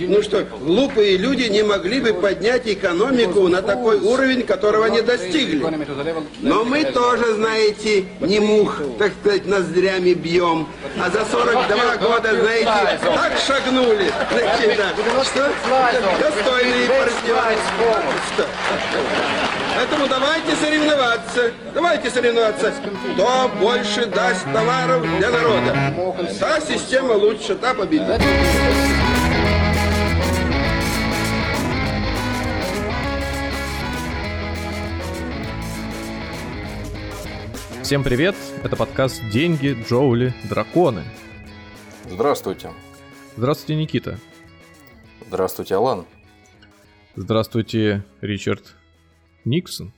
Ну что, глупые люди не могли бы поднять экономику на такой уровень, которого не достигли. Но мы тоже, знаете, не мух, так сказать, ноздрями бьем. А за 42 года, знаете, так шагнули. Значит, да. Что? Достойные партнеры. Что? Поэтому давайте соревноваться. Давайте соревноваться. Кто больше даст товаров для народа? Та система лучше, та победит. Всем привет! Это подкаст «Деньги, Джоули, Драконы». Здравствуйте. Здравствуйте, Никита. Здравствуйте, Алан. Здравствуйте, Ричард Никсон.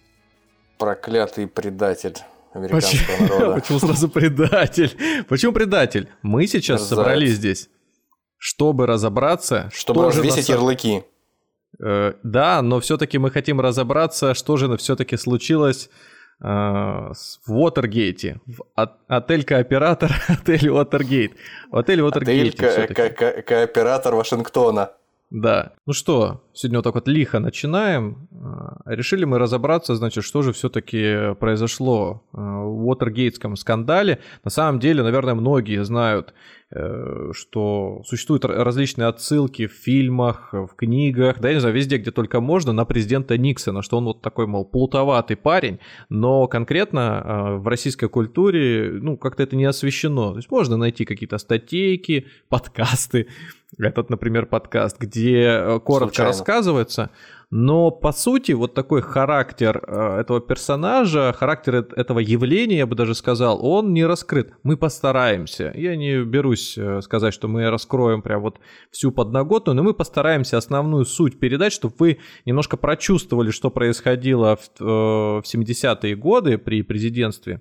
Проклятый предатель американского Почему? народа. Почему сразу предатель? Почему предатель? Мы сейчас Мерзавец. собрались здесь, чтобы разобраться, чтобы развесить на... ярлыки. Э, да, но все-таки мы хотим разобраться, что же все-таки случилось в Уотергейте. В отель кооператор, отель Уотергейт. В отеле Уотергейте. Отель ко- ко- кооператор Вашингтона. Да. Ну что, сегодня вот так вот лихо начинаем. А, решили мы разобраться, значит, что же все-таки произошло в Уотергейтском скандале. На самом деле, наверное, многие знают, э, что существуют различные отсылки в фильмах, в книгах, да, я не знаю, везде, где только можно, на президента Никсона, что он вот такой, мол, плутоватый парень, но конкретно а, в российской культуре, ну, как-то это не освещено. То есть можно найти какие-то статейки, подкасты, этот, например, подкаст, где э, коротко Случайно. рассказывается, но по сути вот такой характер э, этого персонажа, характер этого явления, я бы даже сказал, он не раскрыт. Мы постараемся. Я не берусь э, сказать, что мы раскроем прям вот всю подноготную, но мы постараемся основную суть передать, чтобы вы немножко прочувствовали, что происходило в 70-е годы при президентстве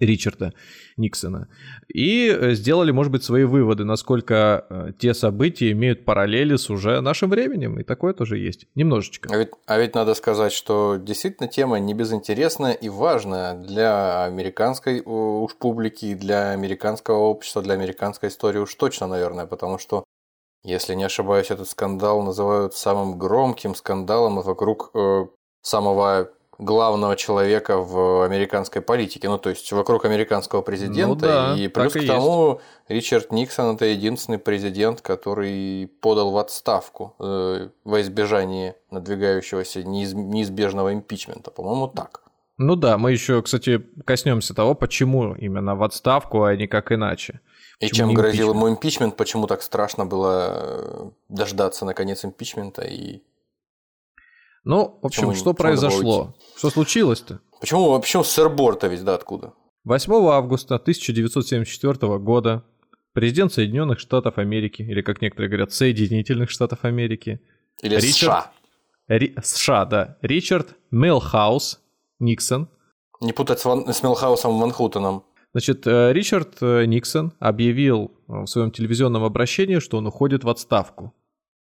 Ричарда Никсона. И э, сделали, может быть, свои выводы, насколько э, те события имеют параллели с уже нашим временем. И такое тоже есть. Немножечко. А ведь, а ведь надо сказать, что действительно тема не безинтересная и важная для американской уж публики, для американского общества, для американской истории уж точно, наверное, потому что если не ошибаюсь, этот скандал называют самым громким скандалом вокруг э, самого главного человека в американской политике, ну то есть вокруг американского президента, ну, да, и плюс к тому есть. Ричард Никсон это единственный президент, который подал в отставку э, во избежание надвигающегося неизбежного импичмента, по-моему, так. Ну да, мы еще, кстати, коснемся того, почему именно в отставку, а не как иначе. И чем грозил ему импичмент, почему так страшно было э, дождаться наконец импичмента и ну, в общем, почему, что произошло? Что случилось-то? Почему вообще сыр-борта ведь, да, откуда? 8 августа 1974 года президент Соединенных Штатов Америки, или как некоторые говорят, Соединительных Штатов Америки, или Ричард, США. Ри, США, да, Ричард Мелхаус Никсон. Не путать с, Ван, с Мелхаусом Ванхутеном. Значит, э, Ричард э, Никсон объявил в своем телевизионном обращении, что он уходит в отставку.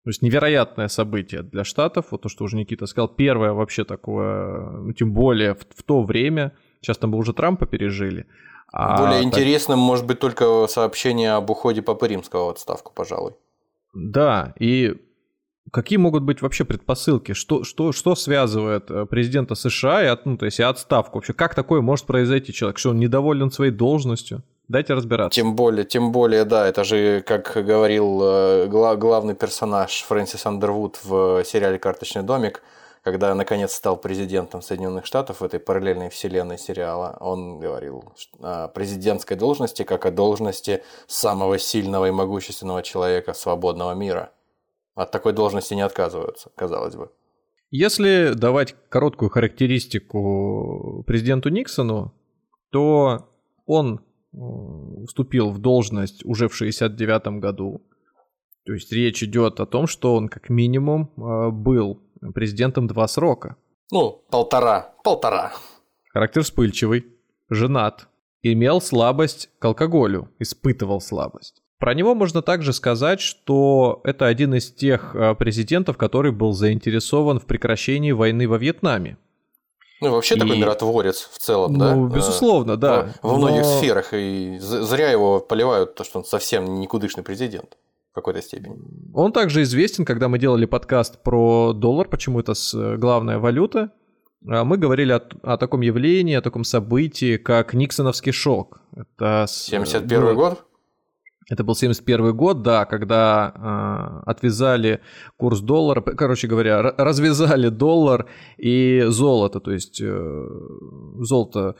То есть невероятное событие для Штатов, вот то, что уже Никита сказал, первое вообще такое, ну, тем более в, в то время, сейчас там бы уже Трампа пережили. А более так... интересным может быть только сообщение об уходе Папы Римского в отставку, пожалуй. Да, и какие могут быть вообще предпосылки? Что, что, что связывает э, президента США и, ну, то есть и отставку? Вообще, как такое может произойти человек? Что он недоволен своей должностью? Дайте разбираться. Тем более, тем более, да, это же, как говорил э, главный персонаж Фрэнсис Андервуд в сериале «Карточный домик», когда наконец стал президентом Соединенных Штатов в этой параллельной вселенной сериала, он говорил о президентской должности как о должности самого сильного и могущественного человека свободного мира. От такой должности не отказываются, казалось бы. Если давать короткую характеристику президенту Никсону, то он вступил в должность уже в 69 году. То есть речь идет о том, что он как минимум э, был президентом два срока. Ну, полтора, полтора. Характер вспыльчивый, женат, имел слабость к алкоголю, испытывал слабость. Про него можно также сказать, что это один из тех э, президентов, который был заинтересован в прекращении войны во Вьетнаме. Ну, вообще и... такой миротворец в целом, ну, да? Ну, безусловно, да. Во, во многих Но... сферах. И зря его поливают, то, что он совсем никудышный президент. в какой-то степени. Он также известен, когда мы делали подкаст про доллар, почему это главная валюта. А мы говорили о, о таком явлении, о таком событии, как Никсоновский шок. Это 71 был, год? Это был 71 год, да, когда э, отвязали курс доллара, короче говоря, развязали доллар и золото, то есть э, золото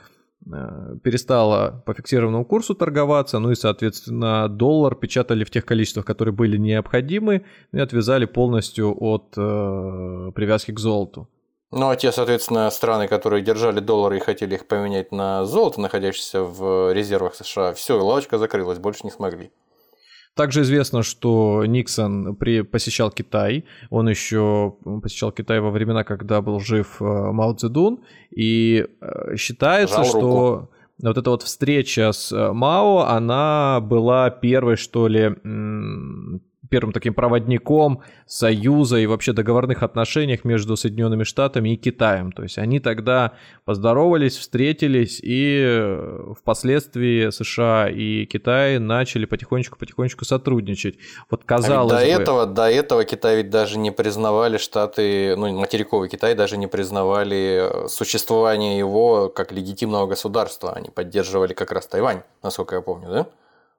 Э, перестала по фиксированному курсу торговаться, ну и, соответственно, доллар печатали в тех количествах, которые были необходимы, и отвязали полностью от э, привязки к золоту. Ну, а те, соответственно, страны, которые держали доллары и хотели их поменять на золото, находящееся в резервах США, все, лавочка закрылась, больше не смогли. Также известно, что Никсон при, посещал Китай. Он еще посещал Китай во времена, когда был жив э, Мао Цзэдун. И э, считается, Жал что руку. вот эта вот встреча с э, Мао, она была первой, что ли, первым таким проводником союза и вообще договорных отношениях между Соединенными Штатами и Китаем. То есть они тогда поздоровались, встретились, и э, впоследствии США и Китай начали потихонечку-потихонечку сотрудничать. Вот казалось а до бы... этого, до этого Китай ведь даже не признавали Штаты, ну, материковый Китай даже не признавали существование его как легитимного государства. Они поддерживали как раз Тайвань, насколько я помню, да?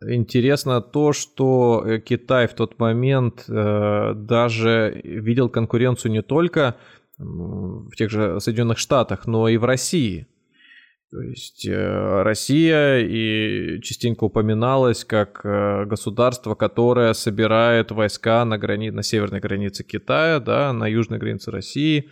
Интересно то, что э, Китай в тот момент э, даже видел конкуренцию не только в тех же Соединенных Штатах, но и в России. То есть э, Россия и частенько упоминалась как государство, которое собирает войска на, грани... на северной границе Китая, да, на южной границе России.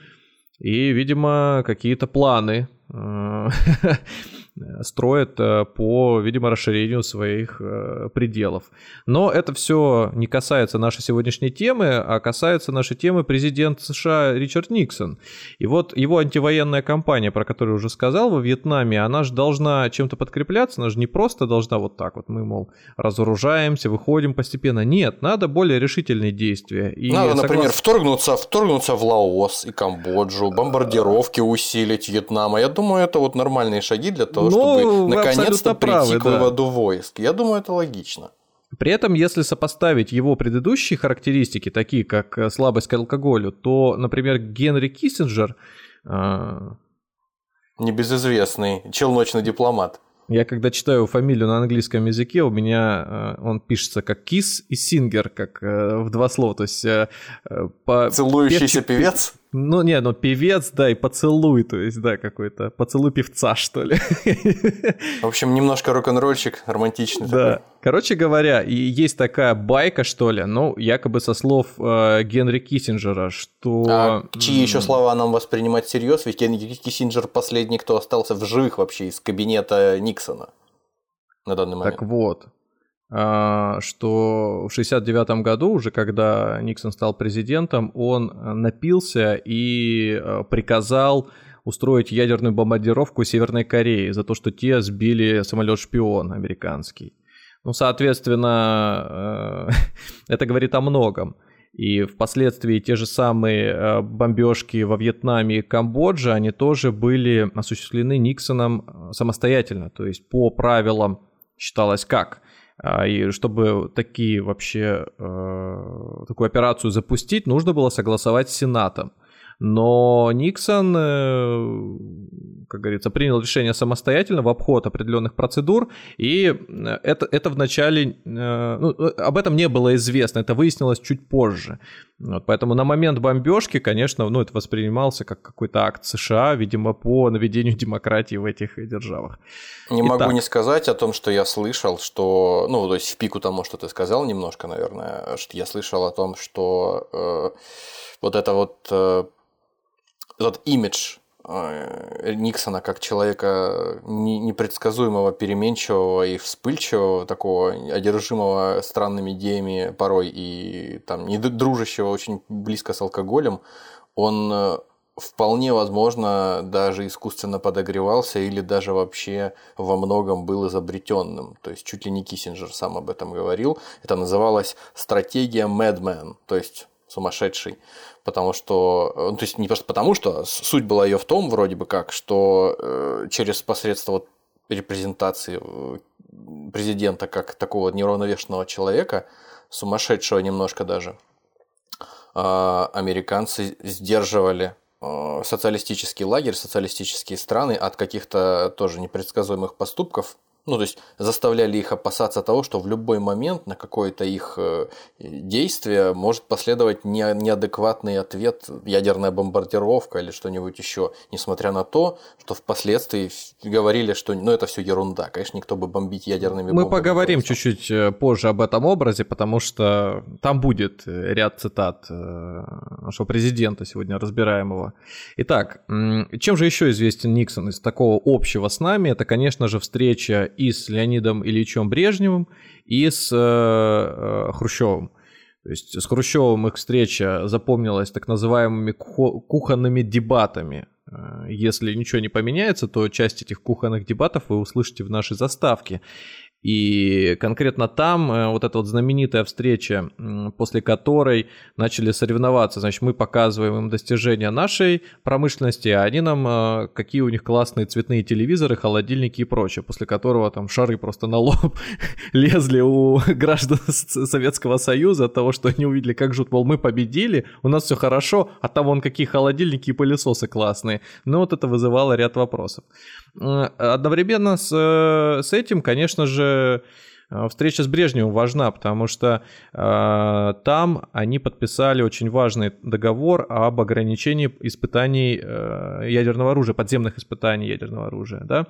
И, видимо, какие-то планы строят э, по, видимо, расширению своих э, пределов. Но это все не касается нашей сегодняшней темы, а касается нашей темы президент США Ричард Никсон. И вот его антивоенная кампания, про которую уже сказал, во Вьетнаме, она же должна чем-то подкрепляться, она же не просто должна вот так вот, мы, мол, разоружаемся, выходим постепенно. Нет, надо более решительные действия. И надо, согласно... например, вторгнуться, вторгнуться в Лаос и Камбоджу, бомбардировки усилить Вьетнама. Я думаю, это вот нормальные шаги для того, ну, чтобы наконец-то прийти правы, к выводу да. войск. Я думаю, это логично. При этом, если сопоставить его предыдущие характеристики, такие как э, слабость к алкоголю, то, например, Генри Киссинджер... Э... Небезызвестный челночный дипломат. Я когда читаю фамилию на английском языке, у меня э, он пишется как Кис и Сингер, как э, в два слова. То есть э, по... Целующийся пев... певец? Ну, не, ну певец, да, и поцелуй, то есть, да, какой-то поцелуй певца, что ли. В общем, немножко рок-н-ролльчик романтичный Да. Такой. Короче говоря, и есть такая байка, что ли, ну, якобы со слов э, Генри Киссинджера, что... А чьи еще слова нам воспринимать всерьез? Ведь Генри Киссинджер последний, кто остался в живых вообще из кабинета Никсона на данный момент. Так вот, что в 69 году, уже когда Никсон стал президентом, он напился и а, приказал устроить ядерную бомбардировку Северной Кореи за то, что те сбили самолет-шпион американский. Ну, соответственно, это говорит о многом. И впоследствии те же самые бомбежки во Вьетнаме и Камбодже, они тоже были осуществлены Никсоном самостоятельно. То есть по правилам считалось как – а, и чтобы такие вообще, э, такую операцию запустить, нужно было согласовать с Сенатом. Но Никсон, э, как говорится, принял решение самостоятельно в обход определенных процедур, и это, это вначале, э, ну, об этом не было известно, это выяснилось чуть позже. Вот, поэтому на момент бомбежки, конечно, ну, это воспринимался как какой-то акт США, видимо, по наведению демократии в этих державах. Не Итак. могу не сказать о том, что я слышал, что, ну, то есть в пику тому, что ты сказал немножко, наверное, что я слышал о том, что э, вот это вот э, этот имидж э, Никсона как человека непредсказуемого, переменчивого и вспыльчивого, такого одержимого странными идеями порой и там не дружащего очень близко с алкоголем, он э, вполне возможно даже искусственно подогревался или даже вообще во многом был изобретенным. То есть чуть ли не Киссинджер сам об этом говорил. Это называлось стратегия Madman, то есть сумасшедший потому что, ну, то есть не просто потому, что суть была ее в том, вроде бы как, что э, через посредство вот репрезентации э, президента как такого неуравновешенного человека сумасшедшего немножко даже. А, американцы сдерживали а, социалистический лагерь, социалистические страны от каких-то тоже непредсказуемых поступков, ну, то есть заставляли их опасаться того, что в любой момент на какое-то их э, действие может последовать неадекватный ответ, ядерная бомбардировка или что-нибудь еще, несмотря на то, что впоследствии говорили, что ну, это все ерунда. Конечно, никто бы бомбить ядерными Мы поговорим чуть-чуть э, позже об этом образе, потому что там будет э, ряд цитат нашего президента сегодня разбираемого. Итак, чем же еще известен Никсон из такого общего с нами? Это, конечно же, встреча и с Леонидом Ильичем Брежневым, и с э, э, Хрущевым. То есть с Хрущевым их встреча запомнилась так называемыми кухонными дебатами. Э, если ничего не поменяется, то часть этих кухонных дебатов вы услышите в нашей заставке. И конкретно там э, вот эта вот знаменитая встреча, после которой начали соревноваться, значит, мы показываем им достижения нашей промышленности, а они нам, э, какие у них классные цветные телевизоры, холодильники и прочее, после которого там шары просто на лоб лезли у граждан Советского Союза от того, что они увидели, как жут, мол, мы победили, у нас все хорошо, а там вон какие холодильники и пылесосы классные. Но вот это вызывало ряд вопросов. Одновременно с, э, с этим, конечно же, э, встреча с Брежневым важна, потому что э, там они подписали очень важный договор об ограничении испытаний э, ядерного оружия, подземных испытаний ядерного оружия, да.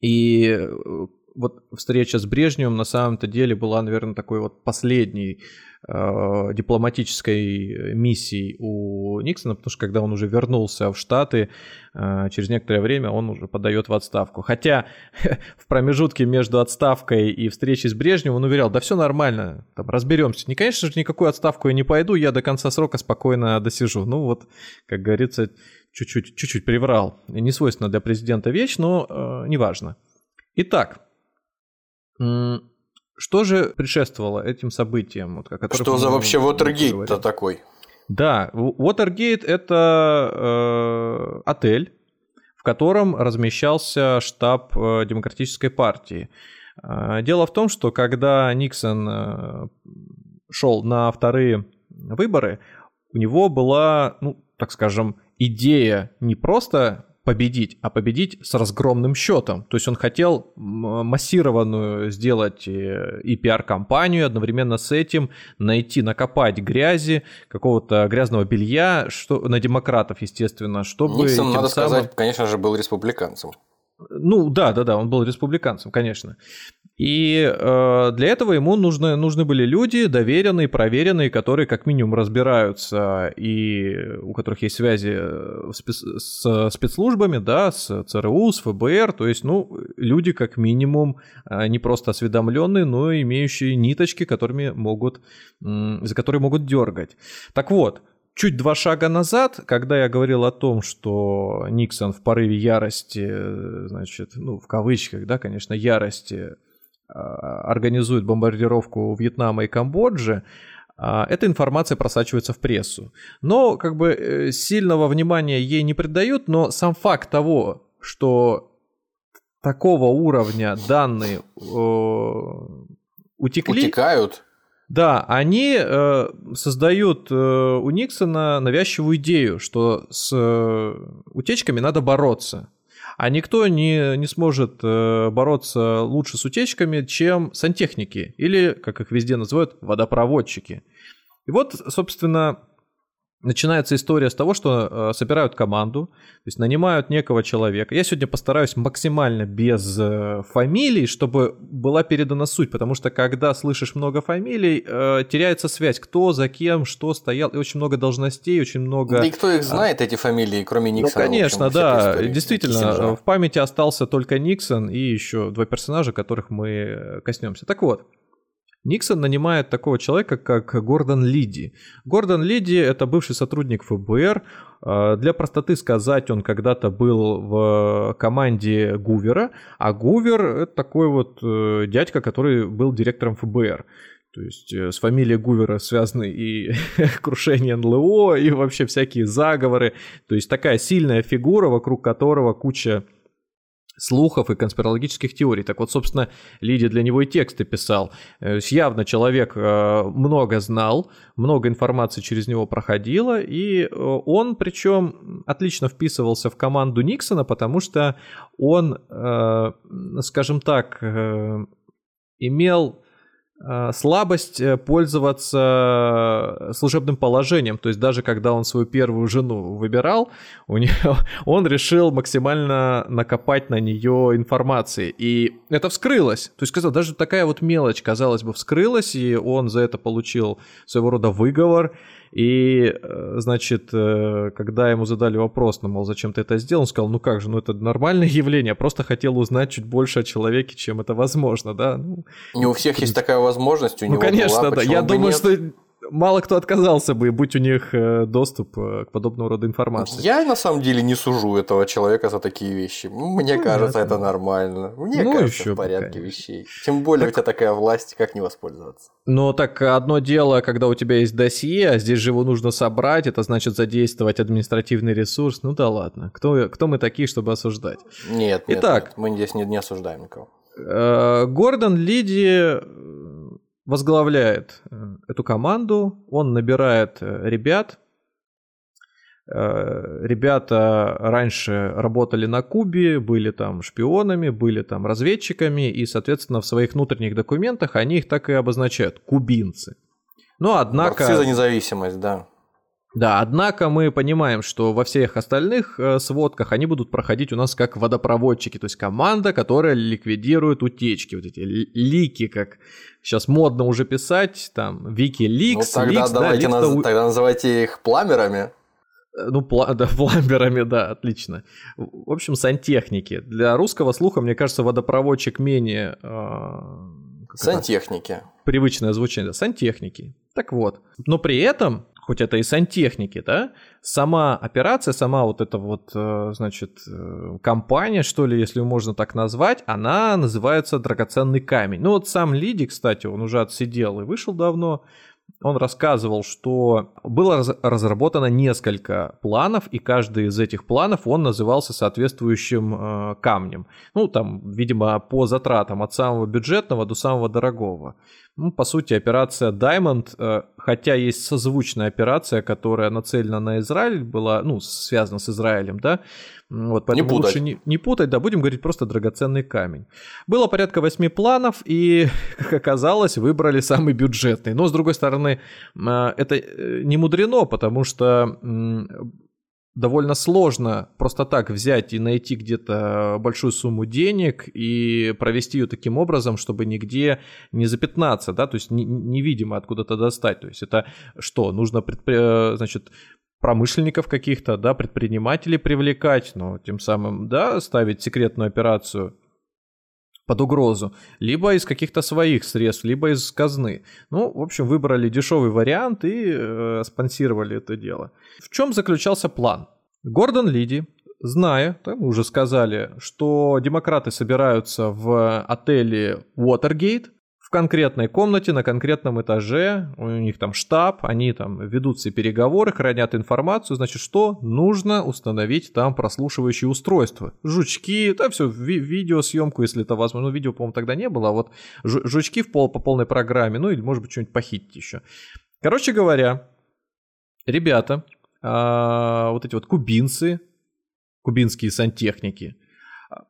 И э, вот встреча с Брежневым на самом-то деле была, наверное, такой вот последней э, дипломатической миссией у Никсона, потому что когда он уже вернулся в Штаты, э, через некоторое время он уже подает в отставку. Хотя в промежутке между отставкой и встречей с Брежневым он уверял, да все нормально, там разберемся. Не, конечно же, никакую отставку я не пойду, я до конца срока спокойно досижу. Ну вот, как говорится, чуть-чуть, чуть-чуть приврал. Не свойственно для президента вещь, но э, неважно. Итак, что же предшествовало этим событиям? Вот, о Что за вообще Watergate-то такой? Да, Watergate это э, отель, в котором размещался штаб э, Демократической партии. Э, дело в том, что когда Никсон э, шел на вторые выборы, у него была, ну, так скажем, идея не просто победить, а победить с разгромным счетом. То есть он хотел массированную сделать э, и пиар-компанию, одновременно с этим найти, накопать грязи, какого-то грязного белья что, на демократов, естественно, чтобы... Никсон, надо самым... сказать, конечно же, был республиканцем. Ну да, да, да, он был республиканцем, конечно. И э, для этого ему нужны, нужны были люди, доверенные, проверенные, которые как минимум разбираются и у которых есть связи э, спец, с спецслужбами, да, с ЦРУ, с ФБР, то есть, ну, люди как минимум э, не просто осведомленные, но и имеющие ниточки, которыми могут, за которые могут дергать. Так вот, чуть два шага назад, когда я говорил о том, что Никсон в порыве ярости, э, значит, ну, в кавычках, да, конечно, ярости, организует бомбардировку Вьетнама и Камбоджи, а, эта информация просачивается в прессу. Но как бы э, сильного внимания ей не придают, но сам факт того, что такого уровня данные э, утекли... Утекают? Да, они э, создают э, у Никсона навязчивую идею, что с э, утечками надо бороться. А никто не, не сможет э, бороться лучше с утечками, чем сантехники, или, как их везде называют, водопроводчики. И вот, собственно, начинается история с того, что э, собирают команду, то есть нанимают некого человека. Я сегодня постараюсь максимально без э, фамилий, чтобы была передана суть, потому что когда слышишь много фамилий, э, теряется связь, кто за кем, что стоял, и очень много должностей, очень много... Да и кто их знает, эти фамилии, кроме ну, Никсона? Ну, конечно, общем, да, действительно, в памяти остался только Никсон и еще два персонажа, которых мы э, коснемся. Так вот, Никсон нанимает такого человека, как Гордон Лиди. Гордон Лиди – это бывший сотрудник ФБР. А, для простоты сказать, он когда-то был в команде Гувера, а Гувер – это такой вот э, дядька, который был директором ФБР. То есть э, с фамилией Гувера связаны и крушение НЛО, и вообще всякие заговоры. То есть такая сильная фигура, вокруг которого куча слухов и конспирологических теорий. Так вот, собственно, Лидия для него и тексты писал. Э, явно человек э, много знал, много информации через него проходило, и э, он, причем, отлично вписывался в команду Никсона, потому что он, скажем так, имел слабость э, пользоваться э, служебным положением. То есть даже когда он свою первую жену выбирал, у него, он решил максимально накопать на нее информации. И это вскрылось. То есть, сказал, даже такая вот мелочь, казалось бы, вскрылась, и он за это получил своего рода выговор. И, э, значит, э, когда ему задали вопрос, ну, мол, зачем ты это сделал, он сказал, ну как же, ну это нормальное явление, я просто хотел узнать чуть больше о человеке, чем это возможно, да. Ну, Не у всех есть такая возможность, у ну, него конечно, была, да. Я думаю, нет? что мало кто отказался бы, будь у них э, доступ к подобного рода информации. Я на самом деле не сужу этого человека за такие вещи. Мне Понятно. кажется, это нормально. Мне ну, кажется, еще в порядке конечно. вещей. Тем более так... у тебя такая власть, как не воспользоваться. Но так одно дело, когда у тебя есть досье, а здесь же его нужно собрать, это значит задействовать административный ресурс. Ну да ладно, кто, кто мы такие, чтобы осуждать? Нет, нет, Итак, нет. мы здесь не, не осуждаем никого. Э, Гордон Лиди э, возглавляет э, эту команду, он набирает ребят, Э, ребята раньше работали на Кубе, были там шпионами, были там разведчиками, и, соответственно, в своих внутренних документах они их так и обозначают – кубинцы. Но однако... Борцы за независимость, да. Да, однако мы понимаем, что во всех остальных э, сводках они будут проходить у нас как водопроводчики, то есть команда, которая ликвидирует утечки, вот эти лики, как сейчас модно уже писать, там, Вики Ликс, ну, тогда Ликс, давайте да, наз... тогда называйте их пламерами. Э, ну, пла- да, пламберами, да, отлично. В общем, сантехники. Для русского слуха, мне кажется, водопроводчик менее... Э, сантехники. Привычное звучание. Сантехники. Так вот. Но при этом, хоть это и сантехники, да, сама операция, сама вот эта вот, э, значит, э, компания, что ли, если можно так назвать, она называется «Драгоценный камень». Ну вот сам Лиди, кстати, он уже отсидел и вышел давно, он рассказывал, что было разработано несколько планов, и каждый из этих планов он назывался соответствующим э, камнем. Ну, там, видимо, по затратам от самого бюджетного до самого дорогого. Ну, по сути, операция Diamond, э, хотя есть созвучная операция, которая нацелена на Израиль, была, ну, связана с Израилем, да, вот, поэтому не лучше не, не путать, да, будем говорить просто драгоценный камень. Было порядка восьми планов, и, как оказалось, выбрали самый бюджетный. Но, с другой стороны, а, это э, не мудрено, потому что довольно сложно просто так взять и найти где-то большую сумму денег и провести ее таким образом, чтобы нигде не запятнаться, да, то есть невидимо откуда-то достать. То есть это что, нужно, предпри... значит, промышленников каких-то, да, предпринимателей привлекать, но тем самым, да, ставить секретную операцию под угрозу, либо из каких-то своих средств, либо из казны. Ну, в общем, выбрали дешевый вариант и э, спонсировали это дело. В чем заключался план? Гордон Лиди, зная, да, мы уже сказали, что демократы собираются в отеле Watergate, конкретной комнате, на конкретном этаже, у них там штаб, они там ведут все переговоры, хранят информацию, значит, что нужно установить там прослушивающие устройства. Жучки, да, все, ви- видеосъемку, если это возможно. Ну, видео, по-моему, тогда не было, а вот жучки в пол, по полной программе, ну, или, может быть, что-нибудь похитить еще. Короче говоря, ребята, а, вот эти вот кубинцы, кубинские сантехники,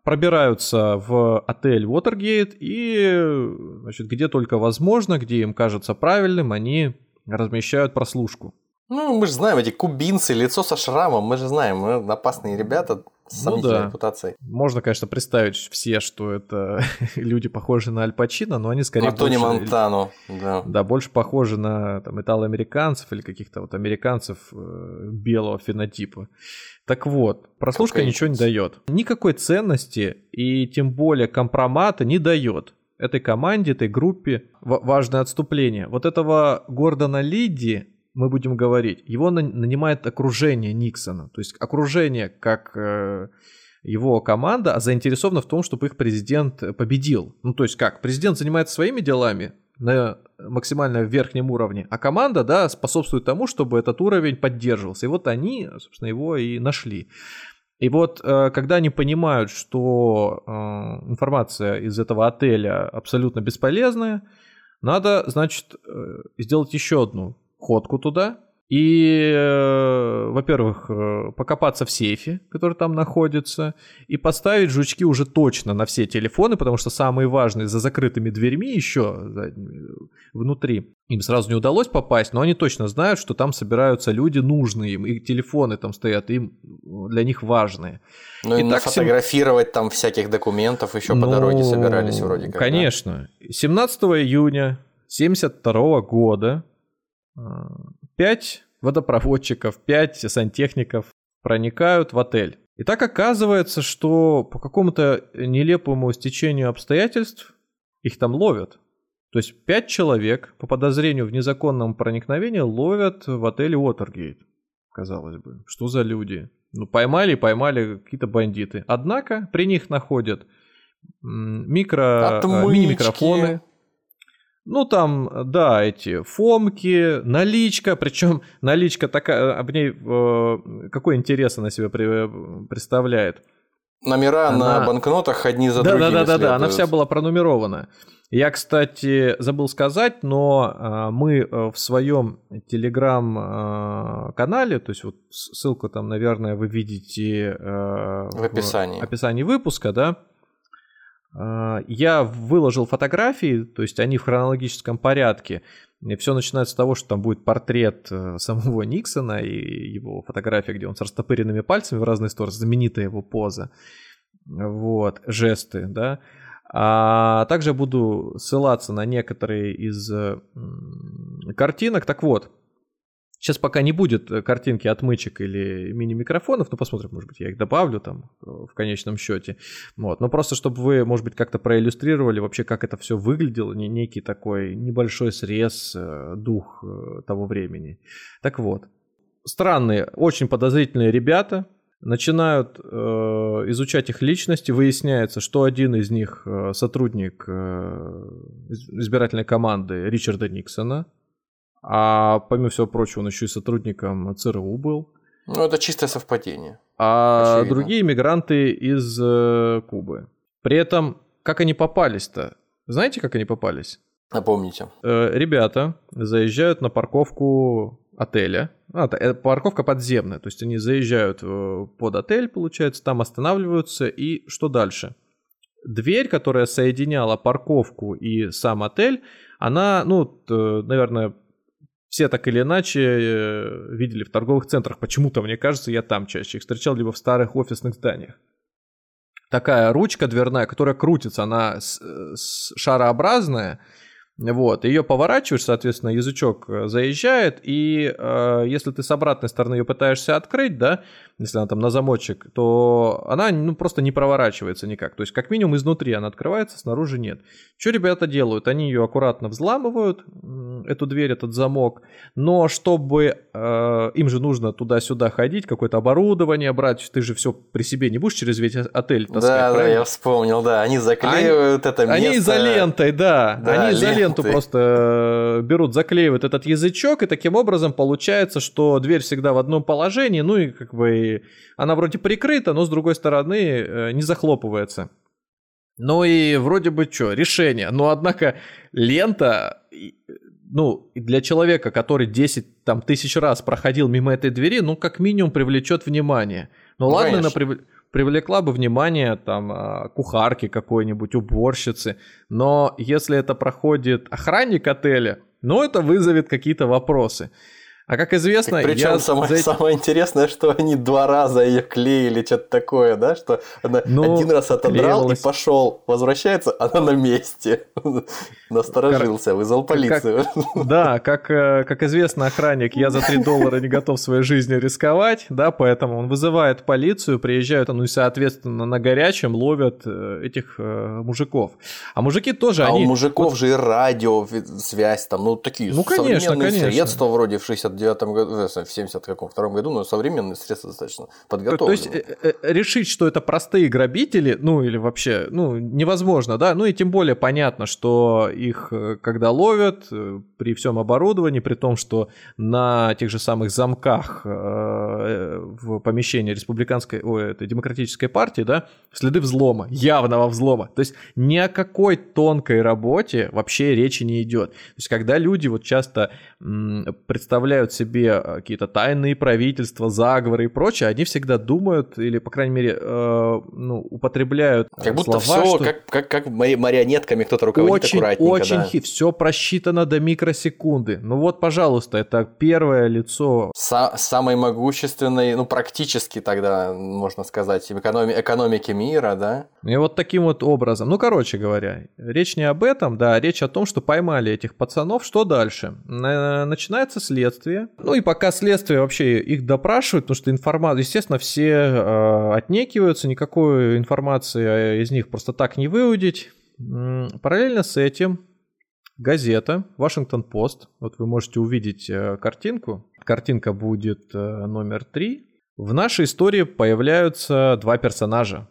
пробираются в отель Watergate и, значит, где только возможно, где им кажется правильным, они размещают прослушку. Ну, мы же знаем, эти кубинцы, лицо со шрамом, мы же знаем, мы опасные ребята с ну, да. репутацией. Можно, конечно, представить все, что это люди похожи на Аль Пачино, но они скорее... На Тони Монтану, да. Да, больше похожи на там, итало-американцев или каких-то вот американцев э, белого фенотипа. Так вот, прослушка Какая ничего не дает. Никакой ценности и тем более компромата не дает этой команде, этой группе важное отступление. Вот этого Гордона Лидди, мы будем говорить, его нанимает окружение Никсона. То есть окружение как э, его команда заинтересована в том, чтобы их президент победил. Ну то есть как, президент занимается своими делами, на максимально верхнем уровне, а команда, да, способствует тому, чтобы этот уровень поддерживался. И вот они, собственно, его и нашли. И вот э, когда они понимают, что э, информация из этого отеля абсолютно бесполезная, надо, значит, сделать еще одну ходку туда, и, э, во-первых, э, покопаться в сейфе, который там находится, и поставить жучки уже точно на все телефоны, потому что самые важные за закрытыми дверьми еще внутри. Им сразу не удалось попасть, но они точно знают, что там собираются люди нужные им, и телефоны там стоят, им для них важные. Ну и, и нафотографировать сем... там всяких документов еще ну, по дороге собирались вроде как. Конечно. Да? 17 июня 1972 года э, Пять водопроводчиков, пять сантехников проникают в отель. И так оказывается, что по какому-то нелепому стечению обстоятельств их там ловят. То есть пять человек по подозрению в незаконном проникновении ловят в отеле Уотергейт. Казалось бы, что за люди? Ну, поймали, поймали какие-то бандиты. Однако при них находят микро, а, мини-микрофоны, ну, там, да, эти фомки, наличка, причем наличка такая, об ней э, какой интерес она себе представляет. Номера она... на банкнотах одни за да, другими Да, да, да, да, она вся была пронумерована. Я, кстати, забыл сказать, но э, мы э, в своем телеграм-канале, то есть вот ссылку там, наверное, вы видите в описании. В описании выпуска, да, я выложил фотографии, то есть они в хронологическом порядке. И все начинается с того, что там будет портрет э, самого Никсона и его фотография, где он с растопыренными пальцами в разные стороны, знаменитая его поза. Вот, жесты, да. А также буду ссылаться на некоторые из картинок. Так вот, Сейчас пока не будет э, картинки отмычек или мини-микрофонов, но посмотрим, может быть, я их добавлю там э, в конечном счете. Вот. Но просто, чтобы вы, может быть, как-то проиллюстрировали вообще, как это все выглядело, не некий такой небольшой срез, э, дух того времени. Так вот, странные, очень подозрительные ребята, начинают э, изучать их личности, выясняется, что один из них э, сотрудник э, избирательной команды Ричарда Никсона, а помимо всего прочего, он еще и сотрудником ЦРУ был. Ну, это чистое совпадение. А Очевидно. другие мигранты из э, Кубы. При этом, как они попались-то? Знаете, как они попались? Напомните. Э, ребята заезжают на парковку отеля. А, это парковка подземная, то есть они заезжают э, под отель, получается, там останавливаются, и что дальше? Дверь, которая соединяла парковку и сам отель, она, ну, наверное, все так или иначе э, видели в торговых центрах. Почему-то, мне кажется, я там чаще их встречал, либо в старых офисных зданиях. Такая ручка дверная, которая крутится, она шарообразная, вот, ее поворачиваешь, соответственно, язычок э, заезжает, и э, если ты с обратной стороны ее пытаешься открыть, да, если она там на замочек, то она ну, просто не проворачивается никак. То есть, как минимум, изнутри она открывается, снаружи нет. Что ребята делают? Они ее аккуратно взламывают, эту дверь, этот замок, но чтобы э, им же нужно туда-сюда ходить, какое-то оборудование брать, ты же все при себе не будешь через весь отель таскать, Да, правильно? да, я вспомнил, да, они заклеивают они, это место. Они изолентой, да, да они изоленту просто э, берут, заклеивают этот язычок, и таким образом получается, что дверь всегда в одном положении, ну и как бы она вроде прикрыта, но с другой стороны э, не захлопывается. Ну и вроде бы что, решение. Но однако лента, ну, для человека, который 10 там, тысяч раз проходил мимо этой двери, ну, как минимум привлечет внимание. Ну, ну ладно, она прив... привлекла бы внимание там а, кухарки какой-нибудь, уборщицы, но если это проходит охранник отеля, ну, это вызовет какие-то вопросы. А как известно, причем я самое, за... самое интересное, что они два раза ее клеили, что-то такое, да, что она ну, один раз отодрал клеилась. и пошел, возвращается, она на месте, насторожился, как... вызвал полицию. Как... Да, как, э, как известно, охранник, я за 3 доллара не готов своей жизнью рисковать, да, поэтому он вызывает полицию, приезжают, ну и соответственно на горячем ловят э, этих э, мужиков. А мужики тоже, а они... у мужиков вот... же и радио, связь там, ну такие ну, конечно, современные конечно. средства вроде в 60 79 году, э, в 72 году, но современные средства достаточно подготовлены. То, есть э, э, решить, что это простые грабители, ну или вообще, ну невозможно, да, ну и тем более понятно, что их когда ловят при всем оборудовании, при том, что на тех же самых замках э, в помещении республиканской, ой, этой демократической партии, да, следы взлома, явного взлома. То есть ни о какой тонкой работе вообще речи не идет. То есть когда люди вот часто м, представляют себе э, какие-то тайные правительства, заговоры и прочее, они всегда думают или, по крайней мере, э, ну, употребляют как будто слова, все что... как, как, как марионетками кто-то руководит очень, аккуратненько. Очень да. все просчитано до микросекунды. Ну вот, пожалуйста, это первое лицо. Са- самой могущественной, ну практически тогда, можно сказать, экономи- экономики мира, да? И вот таким вот образом. Ну, короче говоря, речь не об этом, да, речь о том, что поймали этих пацанов. Что дальше? Начинается следствие. Ну и пока следствие вообще их допрашивают, потому что информация, естественно, все э, отнекиваются, никакой информации из них просто так не выудить. Параллельно с этим газета Вашингтон-Пост, вот вы можете увидеть э, картинку, картинка будет э, номер три. В нашей истории появляются два персонажа.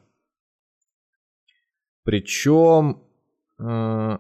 Причем э,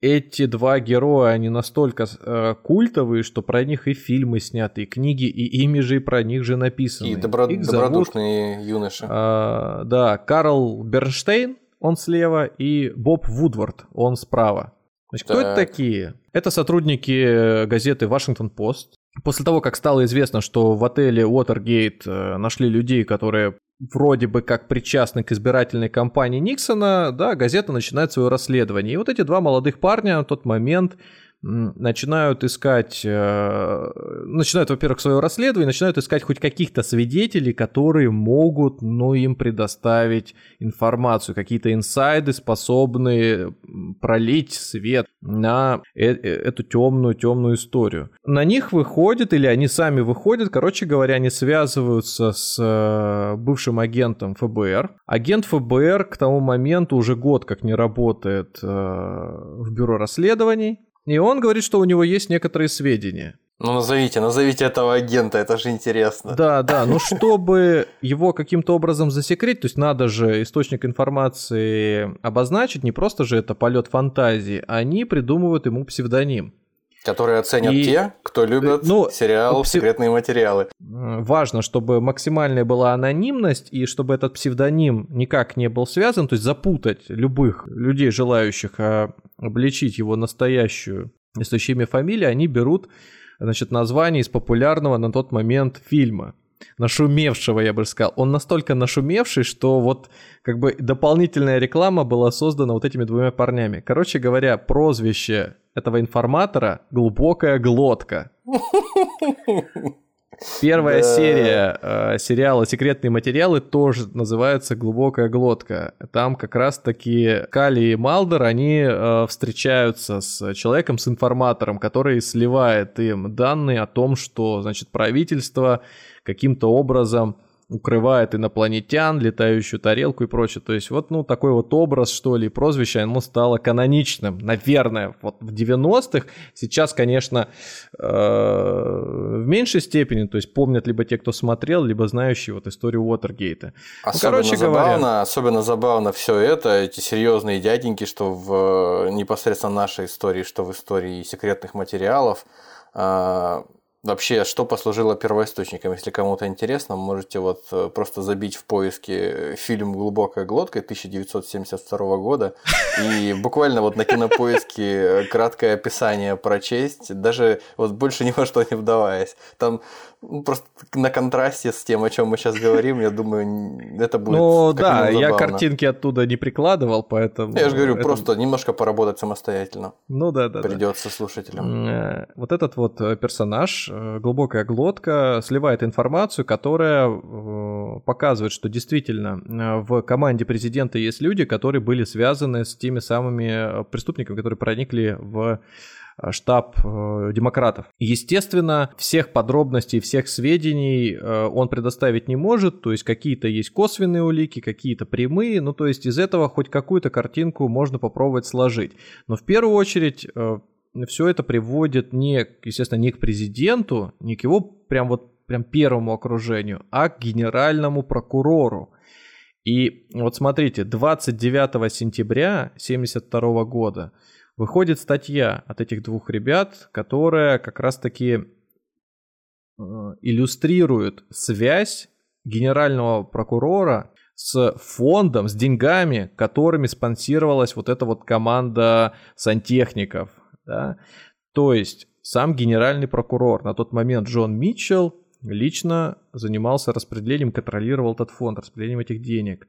эти два героя, они настолько э, культовые, что про них и фильмы сняты, и книги, и имиджи про них же написаны. И добро... Их добродушные зовут, юноши. Э, да, Карл Бернштейн, он слева, и Боб Вудвард, он справа. Значит, так. кто это такие? Это сотрудники газеты Вашингтон-Пост. После того, как стало известно, что в отеле Уотергейт э, нашли людей, которые вроде бы как причастны к избирательной кампании Никсона, да, газета начинает свое расследование. И вот эти два молодых парня на тот момент начинают искать, э, начинают, во-первых, свое расследование, начинают искать хоть каких-то свидетелей, которые могут, ну, им предоставить информацию, какие-то инсайды, способные пролить свет на э- э- эту темную, темную историю. На них выходит, или они сами выходят, короче говоря, они связываются с бывшим агентом ФБР. Агент ФБР к тому моменту уже год как не работает в бюро расследований, и он говорит, что у него есть некоторые сведения. Ну назовите, назовите этого агента, это же интересно. Да, да, ну чтобы его каким-то образом засекретить, то есть надо же источник информации обозначить, не просто же это полет фантазии, они придумывают ему псевдоним. Которые оценят и, те, кто любит ну, сериал пси... «Секретные материалы». Важно, чтобы максимальная была анонимность, и чтобы этот псевдоним никак не был связан, то есть запутать любых людей, желающих а, обличить его настоящую, настоящее имя, фамилию, они берут значит, название из популярного на тот момент фильма нашумевшего, я бы сказал. Он настолько нашумевший, что вот как бы дополнительная реклама была создана вот этими двумя парнями. Короче говоря, прозвище этого информатора «Глубокая глотка». Первая да. серия э, сериала «Секретные материалы» тоже называется «Глубокая глотка». Там как раз-таки Кали и Малдер, они э, встречаются с человеком, с информатором, который сливает им данные о том, что, значит, правительство каким-то образом укрывает инопланетян, летающую тарелку и прочее. То есть вот ну такой вот образ, что ли, прозвище, оно стало каноничным, наверное, вот в 90-х. Сейчас, конечно, э, в меньшей степени, то есть помнят либо те, кто смотрел, либо знающие вот историю Уотергейта. Ну, особенно ну, короче забавно, говоря... особенно забавно все это, эти серьезные дяденьки, что в непосредственно нашей истории, что в истории секретных материалов, а, Вообще, что послужило первоисточником? Если кому-то интересно, можете вот э, просто забить в поиске фильм «Глубокая глотка» 1972 года и буквально вот на кинопоиске краткое описание прочесть, даже вот больше ни во что не вдаваясь. Там ну, просто на контрасте с тем, о чем мы сейчас говорим, я думаю, это будет Ну да, я картинки оттуда не прикладывал, поэтому... Я же говорю, это... просто немножко поработать самостоятельно. Ну да, да. Придется да. слушателям. Э, вот этот вот э, персонаж, э, глубокая глотка, сливает информацию, которая показывает, что действительно в команде президента есть люди, которые были связаны с теми самыми преступниками, которые проникли в Э, штаб э, демократов. Естественно, всех подробностей, всех сведений э, он предоставить не может, то есть какие-то есть косвенные улики, какие-то прямые, ну то есть из этого хоть какую-то картинку можно попробовать сложить. Но в первую очередь все это приводит не, естественно, не к президенту, не к его прям вот прям первому окружению, а к генеральному прокурору. И вот смотрите, 29 сентября 1972 года выходит статья от этих двух ребят, которая как раз-таки иллюстрирует связь генерального прокурора с фондом, с деньгами, которыми спонсировалась вот эта вот команда сантехников. Да? То есть сам генеральный прокурор, на тот момент Джон Митчелл, лично занимался распределением, контролировал этот фонд, распределением этих денег.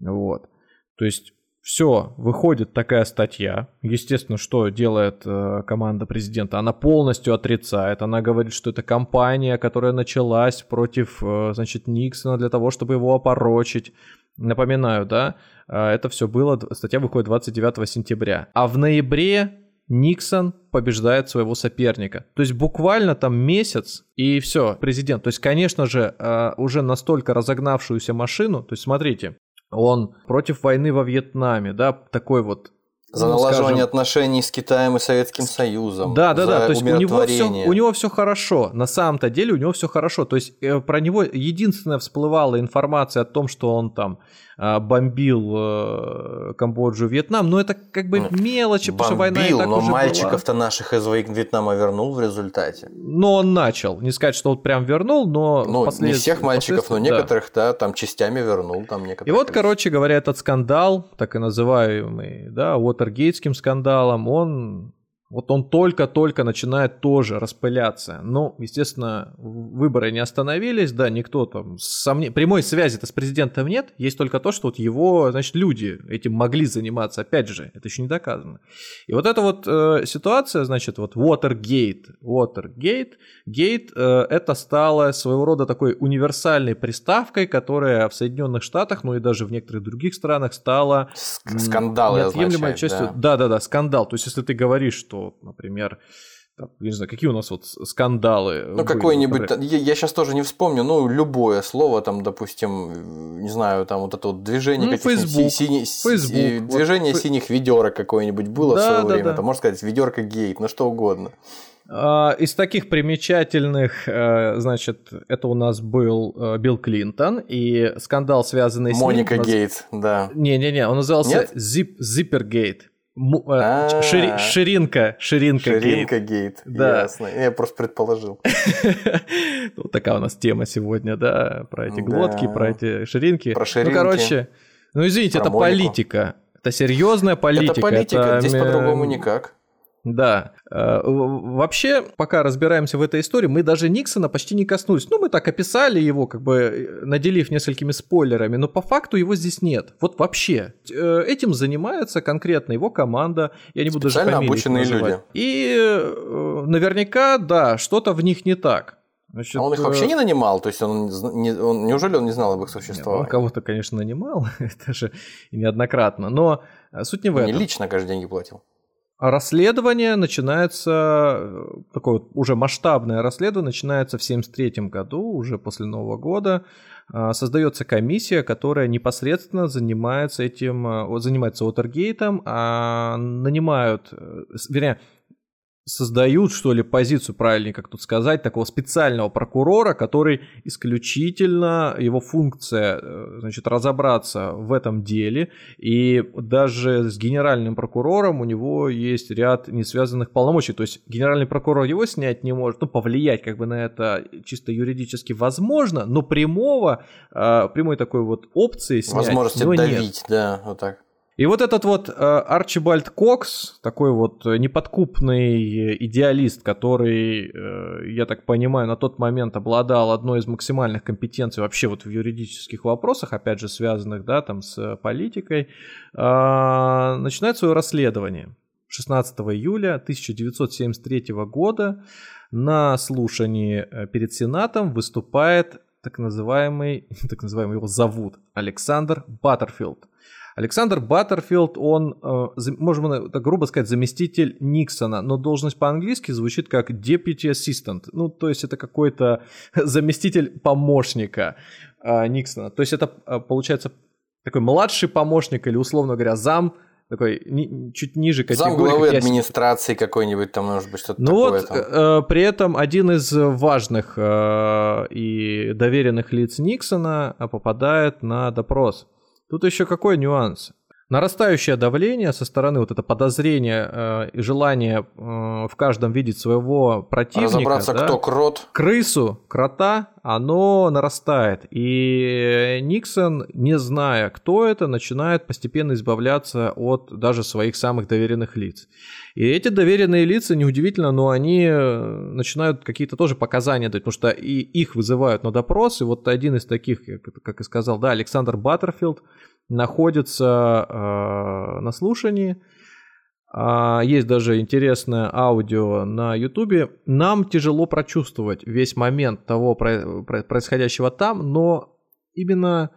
Вот. То есть все, выходит такая статья. Естественно, что делает э, команда президента? Она полностью отрицает. Она говорит, что это кампания, которая началась против, э, значит, Никсона для того, чтобы его опорочить. Напоминаю, да, э, это все было, статья выходит 29 сентября. А в ноябре Никсон побеждает своего соперника. То есть буквально там месяц и все, президент. То есть, конечно же, э, уже настолько разогнавшуюся машину, то есть смотрите, он против войны во Вьетнаме, да, такой вот за ну, налаживание скажем, отношений с Китаем и Советским Союзом. Да, да, да. То есть у него, все, у него все хорошо. На самом-то деле у него все хорошо. То есть э, про него единственная всплывала информация о том, что он там а, бомбил э, Камбоджу, Вьетнам, но это как бы мелочи, потому что война и так но уже мальчиков-то наших из Вьетнама вернул в результате. Но он начал. Не сказать, что он прям вернул, но... Ну, послед... не всех мальчиков, но некоторых, да. да, там частями вернул. Там некоторых и вот, короче говоря, этот скандал, так и называемый, да, Уотергейтским скандалом, он вот он только-только начинает тоже распыляться. Ну, естественно, выборы не остановились, да, никто там... Сомне... Прямой связи-то с президентом нет, есть только то, что вот его, значит, люди этим могли заниматься. Опять же, это еще не доказано. И вот эта вот э, ситуация, значит, вот Watergate, Watergate, Gate, э, это стало своего рода такой универсальной приставкой, которая в Соединенных Штатах, ну и даже в некоторых других странах стала... Скандал, неотъемлемой частью. Да-да-да, скандал. То есть, если ты говоришь, что что, например, там, не знаю, какие у нас вот скандалы. Ну, какой-нибудь, я, я сейчас тоже не вспомню, ну, любое слово, там, допустим, не знаю, там вот это вот движение ну, Facebook, синий, Facebook, движение вот, синих ведерок какое-нибудь было да, в свое да, время, да. там, можно сказать, ведерко гейт, ну, что угодно. А, из таких примечательных, э, значит, это у нас был э, Билл Клинтон и скандал, связанный с Моника ним. Моника Гейт, да. Не-не-не, он назывался Zip, Зиппергейт. Э, шири, ширинка, ширинка, ширинка гейт. гейт. Да. Ясно. Я просто предположил. Вот такая у нас тема сегодня, да, про эти глотки, про эти ширинки. Про ширинки. Ну, короче, ну извините, это политика. Это серьезная политика. Это политика, здесь по-другому никак. Да. Э, вообще, пока разбираемся в этой истории, мы даже Никсона почти не коснулись. Ну, мы так описали его, как бы э, наделив несколькими спойлерами, но по факту его здесь нет. Вот вообще. Э, этим занимается конкретно его команда. Я не буду Специально даже обученные называть. люди. И наверняка, да, что-то в них не так. Значит, а он их вообще не нанимал? То есть он, не, он неужели он не знал об их существовании? он кого-то, конечно, нанимал, это же неоднократно, но суть не в этом. Не лично, конечно, деньги платил. Расследование начинается, э, такое уже масштабное расследование начинается в 1973 году, уже после Нового года. А, создается комиссия, которая непосредственно занимается этим, э, занимается Уотергейтом, а нанимают, э, вернее, создают, что ли, позицию, правильнее как тут сказать, такого специального прокурора, который исключительно, его функция, э, значит, разобраться в этом деле, и даже с генеральным прокурором у него есть ряд несвязанных полномочий, то есть генеральный прокурор его снять не может, ну, повлиять как бы на это чисто юридически возможно, но прямого, э, прямой такой вот опции снять Возможности давить, нет. да, вот так. И вот этот вот э, Арчибальд Кокс, такой вот неподкупный идеалист, который, э, я так понимаю, на тот момент обладал одной из максимальных компетенций вообще вот в юридических вопросах, опять же связанных, да, там с политикой, э, начинает свое расследование. 16 июля 1973 года на слушании перед Сенатом выступает так называемый, так называемый его зовут, Александр Баттерфилд. Александр Баттерфилд, он, э, можно так грубо сказать, заместитель Никсона, но должность по-английски звучит как deputy assistant. Ну, то есть это какой-то заместитель помощника э, Никсона. То есть это э, получается такой младший помощник или, условно говоря, зам такой ни, чуть ниже категории. Зам главы администрации какой-нибудь, там может быть что-то ну такое. вот, э, при этом один из важных э, и доверенных лиц Никсона попадает на допрос. Тут еще какой нюанс? Нарастающее давление со стороны, вот это подозрение э, и желание э, в каждом видеть своего противника. Разобраться, да, кто крот. Крысу, крота, оно нарастает. И Никсон, не зная, кто это, начинает постепенно избавляться от даже своих самых доверенных лиц. И эти доверенные лица, неудивительно, но они э, начинают какие-то тоже показания дать, потому что и их вызывают на допрос. И вот один из таких, как и сказал, да, Александр Баттерфилд, находится э, на слушании. А, есть даже интересное аудио на Ютубе. Нам тяжело прочувствовать весь момент того происходящего там, но именно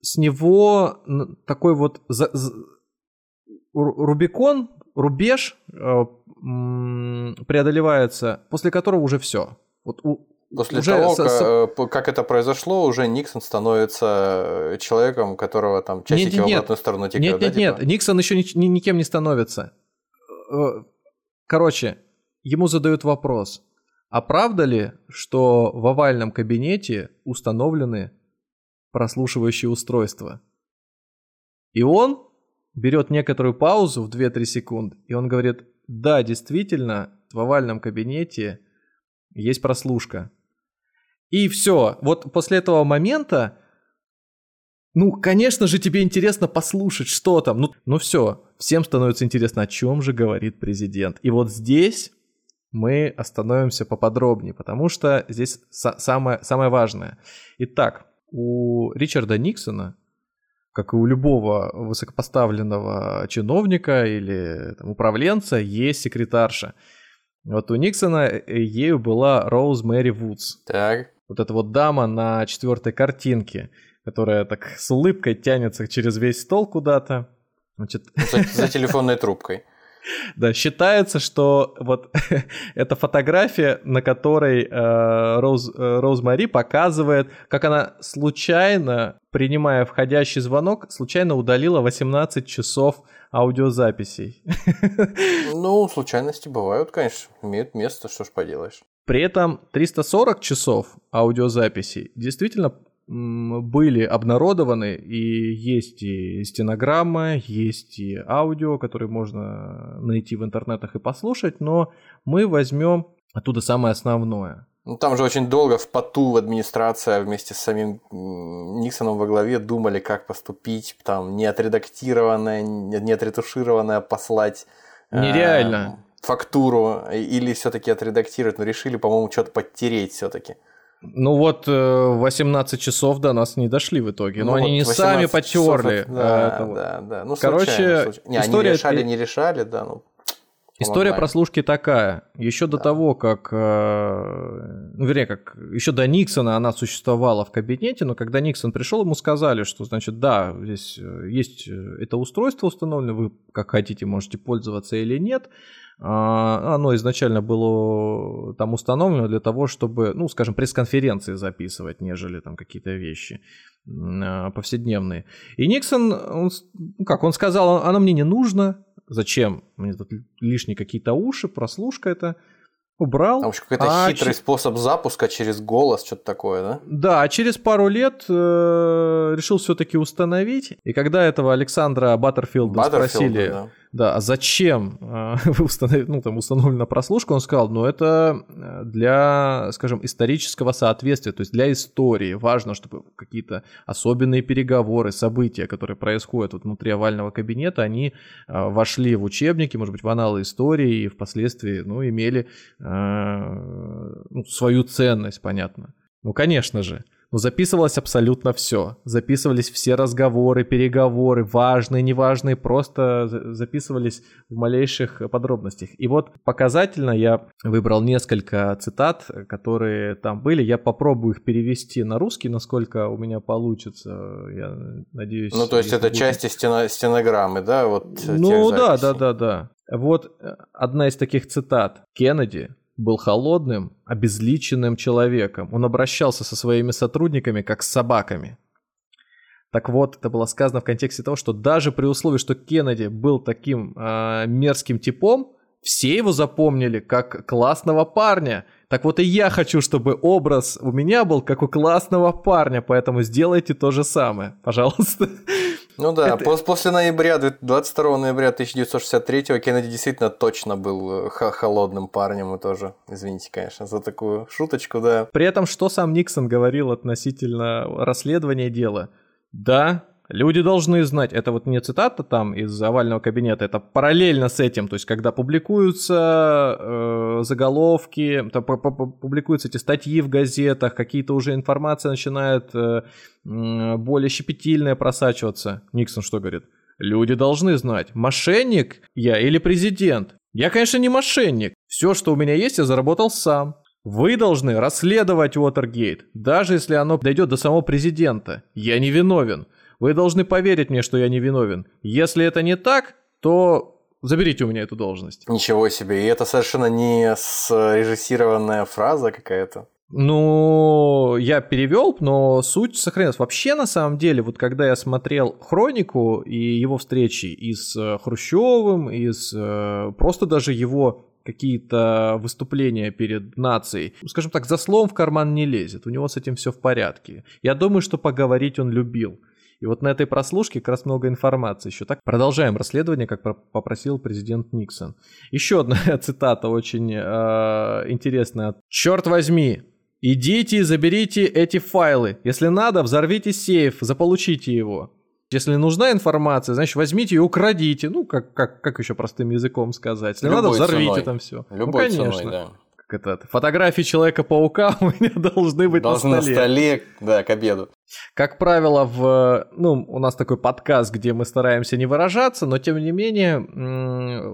с него такой вот за, за, Рубикон, рубеж э, преодолевается, после которого уже все. Вот После уже того, с, как, как это произошло, уже Никсон становится человеком, которого там часики нет, нет, в обратную сторону тикают. Нет, нет, да, нет, типа? Никсон еще ни, ни, никем не становится. Э, короче, ему задают вопрос. А правда ли, что в овальном кабинете установлены прослушивающие устройства? И он берет некоторую паузу в 2-3 секунды, и он говорит, да, действительно, в овальном кабинете есть прослушка. И все. Вот после этого момента, ну, конечно же, тебе интересно послушать, что там. Ну, ну все, всем становится интересно, о чем же говорит президент. И вот здесь мы остановимся поподробнее, потому что здесь самое, самое важное. Итак, у Ричарда Никсона, как и у любого высокопоставленного чиновника или там, управленца, есть секретарша. Вот у Никсона э, ею была Роуз Мэри Вудс. Так вот эта вот дама на четвертой картинке, которая так с улыбкой тянется через весь стол куда-то. Значит... За, за телефонной трубкой. Да, считается, что вот эта фотография, на которой э, Роуз, э, Роуз Мари показывает, как она случайно, принимая входящий звонок, случайно удалила 18 часов аудиозаписей. Ну, случайности бывают, конечно, имеют место, что ж поделаешь. При этом 340 часов аудиозаписей действительно были обнародованы, и есть и стенограмма, есть и аудио, которые можно найти в интернетах и послушать, но мы возьмем оттуда самое основное. Ну, там же очень долго в поту администрация вместе с самим Никсоном во главе думали, как поступить, там не отредактированное, не отретушированное послать. Нереально. Фактуру или все-таки отредактировать, но решили, по-моему, что-то подтереть все-таки. Ну вот 18 э, часов до нас не дошли в итоге. Но ну, они не сами потерли. Да, этого. да, да. Ну, Короче, случайно, случайно. Не, история... они решали, не решали, да, ну. История прослушки такая. Еще до да. того, как, э, ну, вернее, как еще до Никсона она существовала в кабинете, но когда Никсон пришел, ему сказали, что, значит, да, здесь э, есть это устройство установлено, вы как хотите можете пользоваться или нет. А, оно изначально было там установлено для того, чтобы, ну, скажем, пресс-конференции записывать, нежели там какие-то вещи а, повседневные. И Никсон, он, ну, как он сказал, оно мне не нужно, зачем мне тут лишние какие-то уши, прослушка это убрал. Там еще какой-то а хитрый ч... способ запуска через голос, что-то такое, да? Да, а через пару лет э, решил все-таки установить. И когда этого Александра Баттерфилда, Баттерфилда спросили, да. Да, а зачем э, вы установили, ну, там установлена прослушка, он сказал, ну это э, для, скажем, исторического соответствия, то есть для истории. Важно, чтобы какие-то особенные переговоры, события, которые происходят вот внутри овального кабинета, они э, вошли в учебники, может быть, в аналы истории и впоследствии, ну, имели Э, ну, свою ценность, понятно. Ну, конечно же. Но записывалось абсолютно все. Записывались все разговоры, переговоры, важные, неважные, просто записывались в малейших подробностях. И вот показательно я выбрал несколько цитат, которые там были. Я попробую их перевести на русский, насколько у меня получится. Я надеюсь. Ну, то есть это будет... части стено... стенограммы, да? Вот ну, да, да, да, да. Вот э, одна из таких цитат. Кеннеди был холодным, обезличенным человеком. Он обращался со своими сотрудниками как с собаками. Так вот, это было сказано в контексте того, что даже при условии, что Кеннеди был таким э, мерзким типом, все его запомнили как классного парня. Так вот и я хочу, чтобы образ у меня был как у классного парня, поэтому сделайте то же самое, пожалуйста. Ну да, это... после ноября, 22 ноября 1963 Кеннеди действительно точно был э, холодным парнем и тоже, извините, конечно, за такую шуточку, да. При этом, что сам Никсон говорил относительно расследования дела? Да, Люди должны знать, это вот не цитата там из овального кабинета, это параллельно с этим, то есть когда публикуются э, заголовки, то, публикуются эти статьи в газетах, какие-то уже информация начинает э, более щепетильная просачиваться. Никсон что говорит? Люди должны знать, мошенник я или президент. Я, конечно, не мошенник. Все, что у меня есть, я заработал сам. Вы должны расследовать Уотергейт, даже если оно дойдет до самого президента. Я не виновен. Вы должны поверить мне, что я не виновен. Если это не так, то заберите у меня эту должность. Ничего себе. И это совершенно не срежиссированная фраза какая-то. Ну, я перевел, но суть сохранилась. Вообще, на самом деле, вот когда я смотрел хронику и его встречи и с э, Хрущевым, и с э, просто даже его какие-то выступления перед нацией, скажем так, за словом в карман не лезет. У него с этим все в порядке. Я думаю, что поговорить он любил. И вот на этой прослушке как раз много информации еще. Так, продолжаем расследование, как попросил президент Никсон. Еще одна цитата очень э, интересная. «Черт возьми, идите и заберите эти файлы. Если надо, взорвите сейф, заполучите его. Если нужна информация, значит, возьмите и украдите. Ну, как, как, как еще простым языком сказать. Если Любой надо, взорвите ценой. там все. Любой ну, конечно. Ценой, да это, фотографии Человека-паука у меня должны быть должны на столе. на столе, да, к обеду. Как правило, в, ну, у нас такой подкаст, где мы стараемся не выражаться, но тем не менее,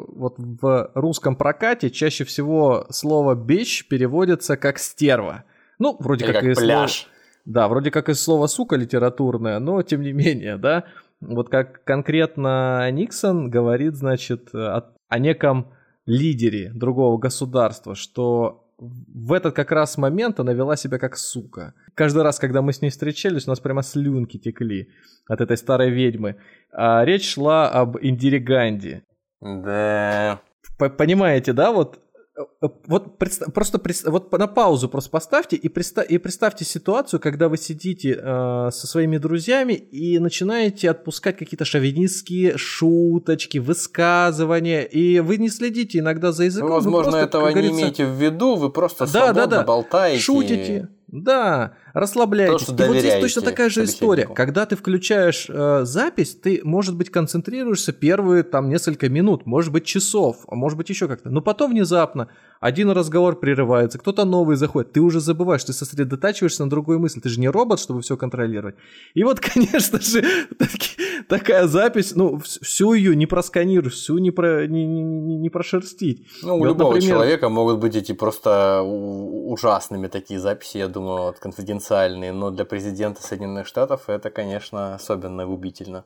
вот в русском прокате чаще всего слово «бич» переводится как «стерва». Ну, вроде Или как, как и пляж. Слово... Да, вроде как и слово «сука» литературное, но тем не менее, да. Вот как конкретно Никсон говорит, значит, о, о неком лидере другого государства, что в этот как раз момент она вела себя как сука. Каждый раз, когда мы с ней встречались, у нас прямо слюнки текли от этой старой ведьмы. А речь шла об Индире Ганди. Да. Понимаете, да, вот вот представ, просто представ, вот на паузу просто поставьте и, представ, и представьте ситуацию, когда вы сидите э, со своими друзьями и начинаете отпускать какие-то шовинистские шуточки, высказывания, и вы не следите иногда за языком. Возможно, просто, этого не имеете в виду, вы просто да, свободно да, да. болтаете. Шутите. Да, расслабляйтесь. То, и вот здесь точно такая же история. Когда ты включаешь э, запись, ты, может быть, концентрируешься первые там несколько минут, может быть, часов, а может быть, еще как-то. Но потом внезапно один разговор прерывается, кто-то новый заходит, ты уже забываешь, ты сосредотачиваешься на другой мысли. Ты же не робот, чтобы все контролировать. И вот, конечно же, такая запись, ну, всю ее не просканируешь, всю не, про, не, не, не прошерстить. Ну, у вот, любого например... человека могут быть эти просто ужасными такие записи, я думаю, вот, конфиденциальные, но для президента Соединенных Штатов это, конечно, особенно губительно.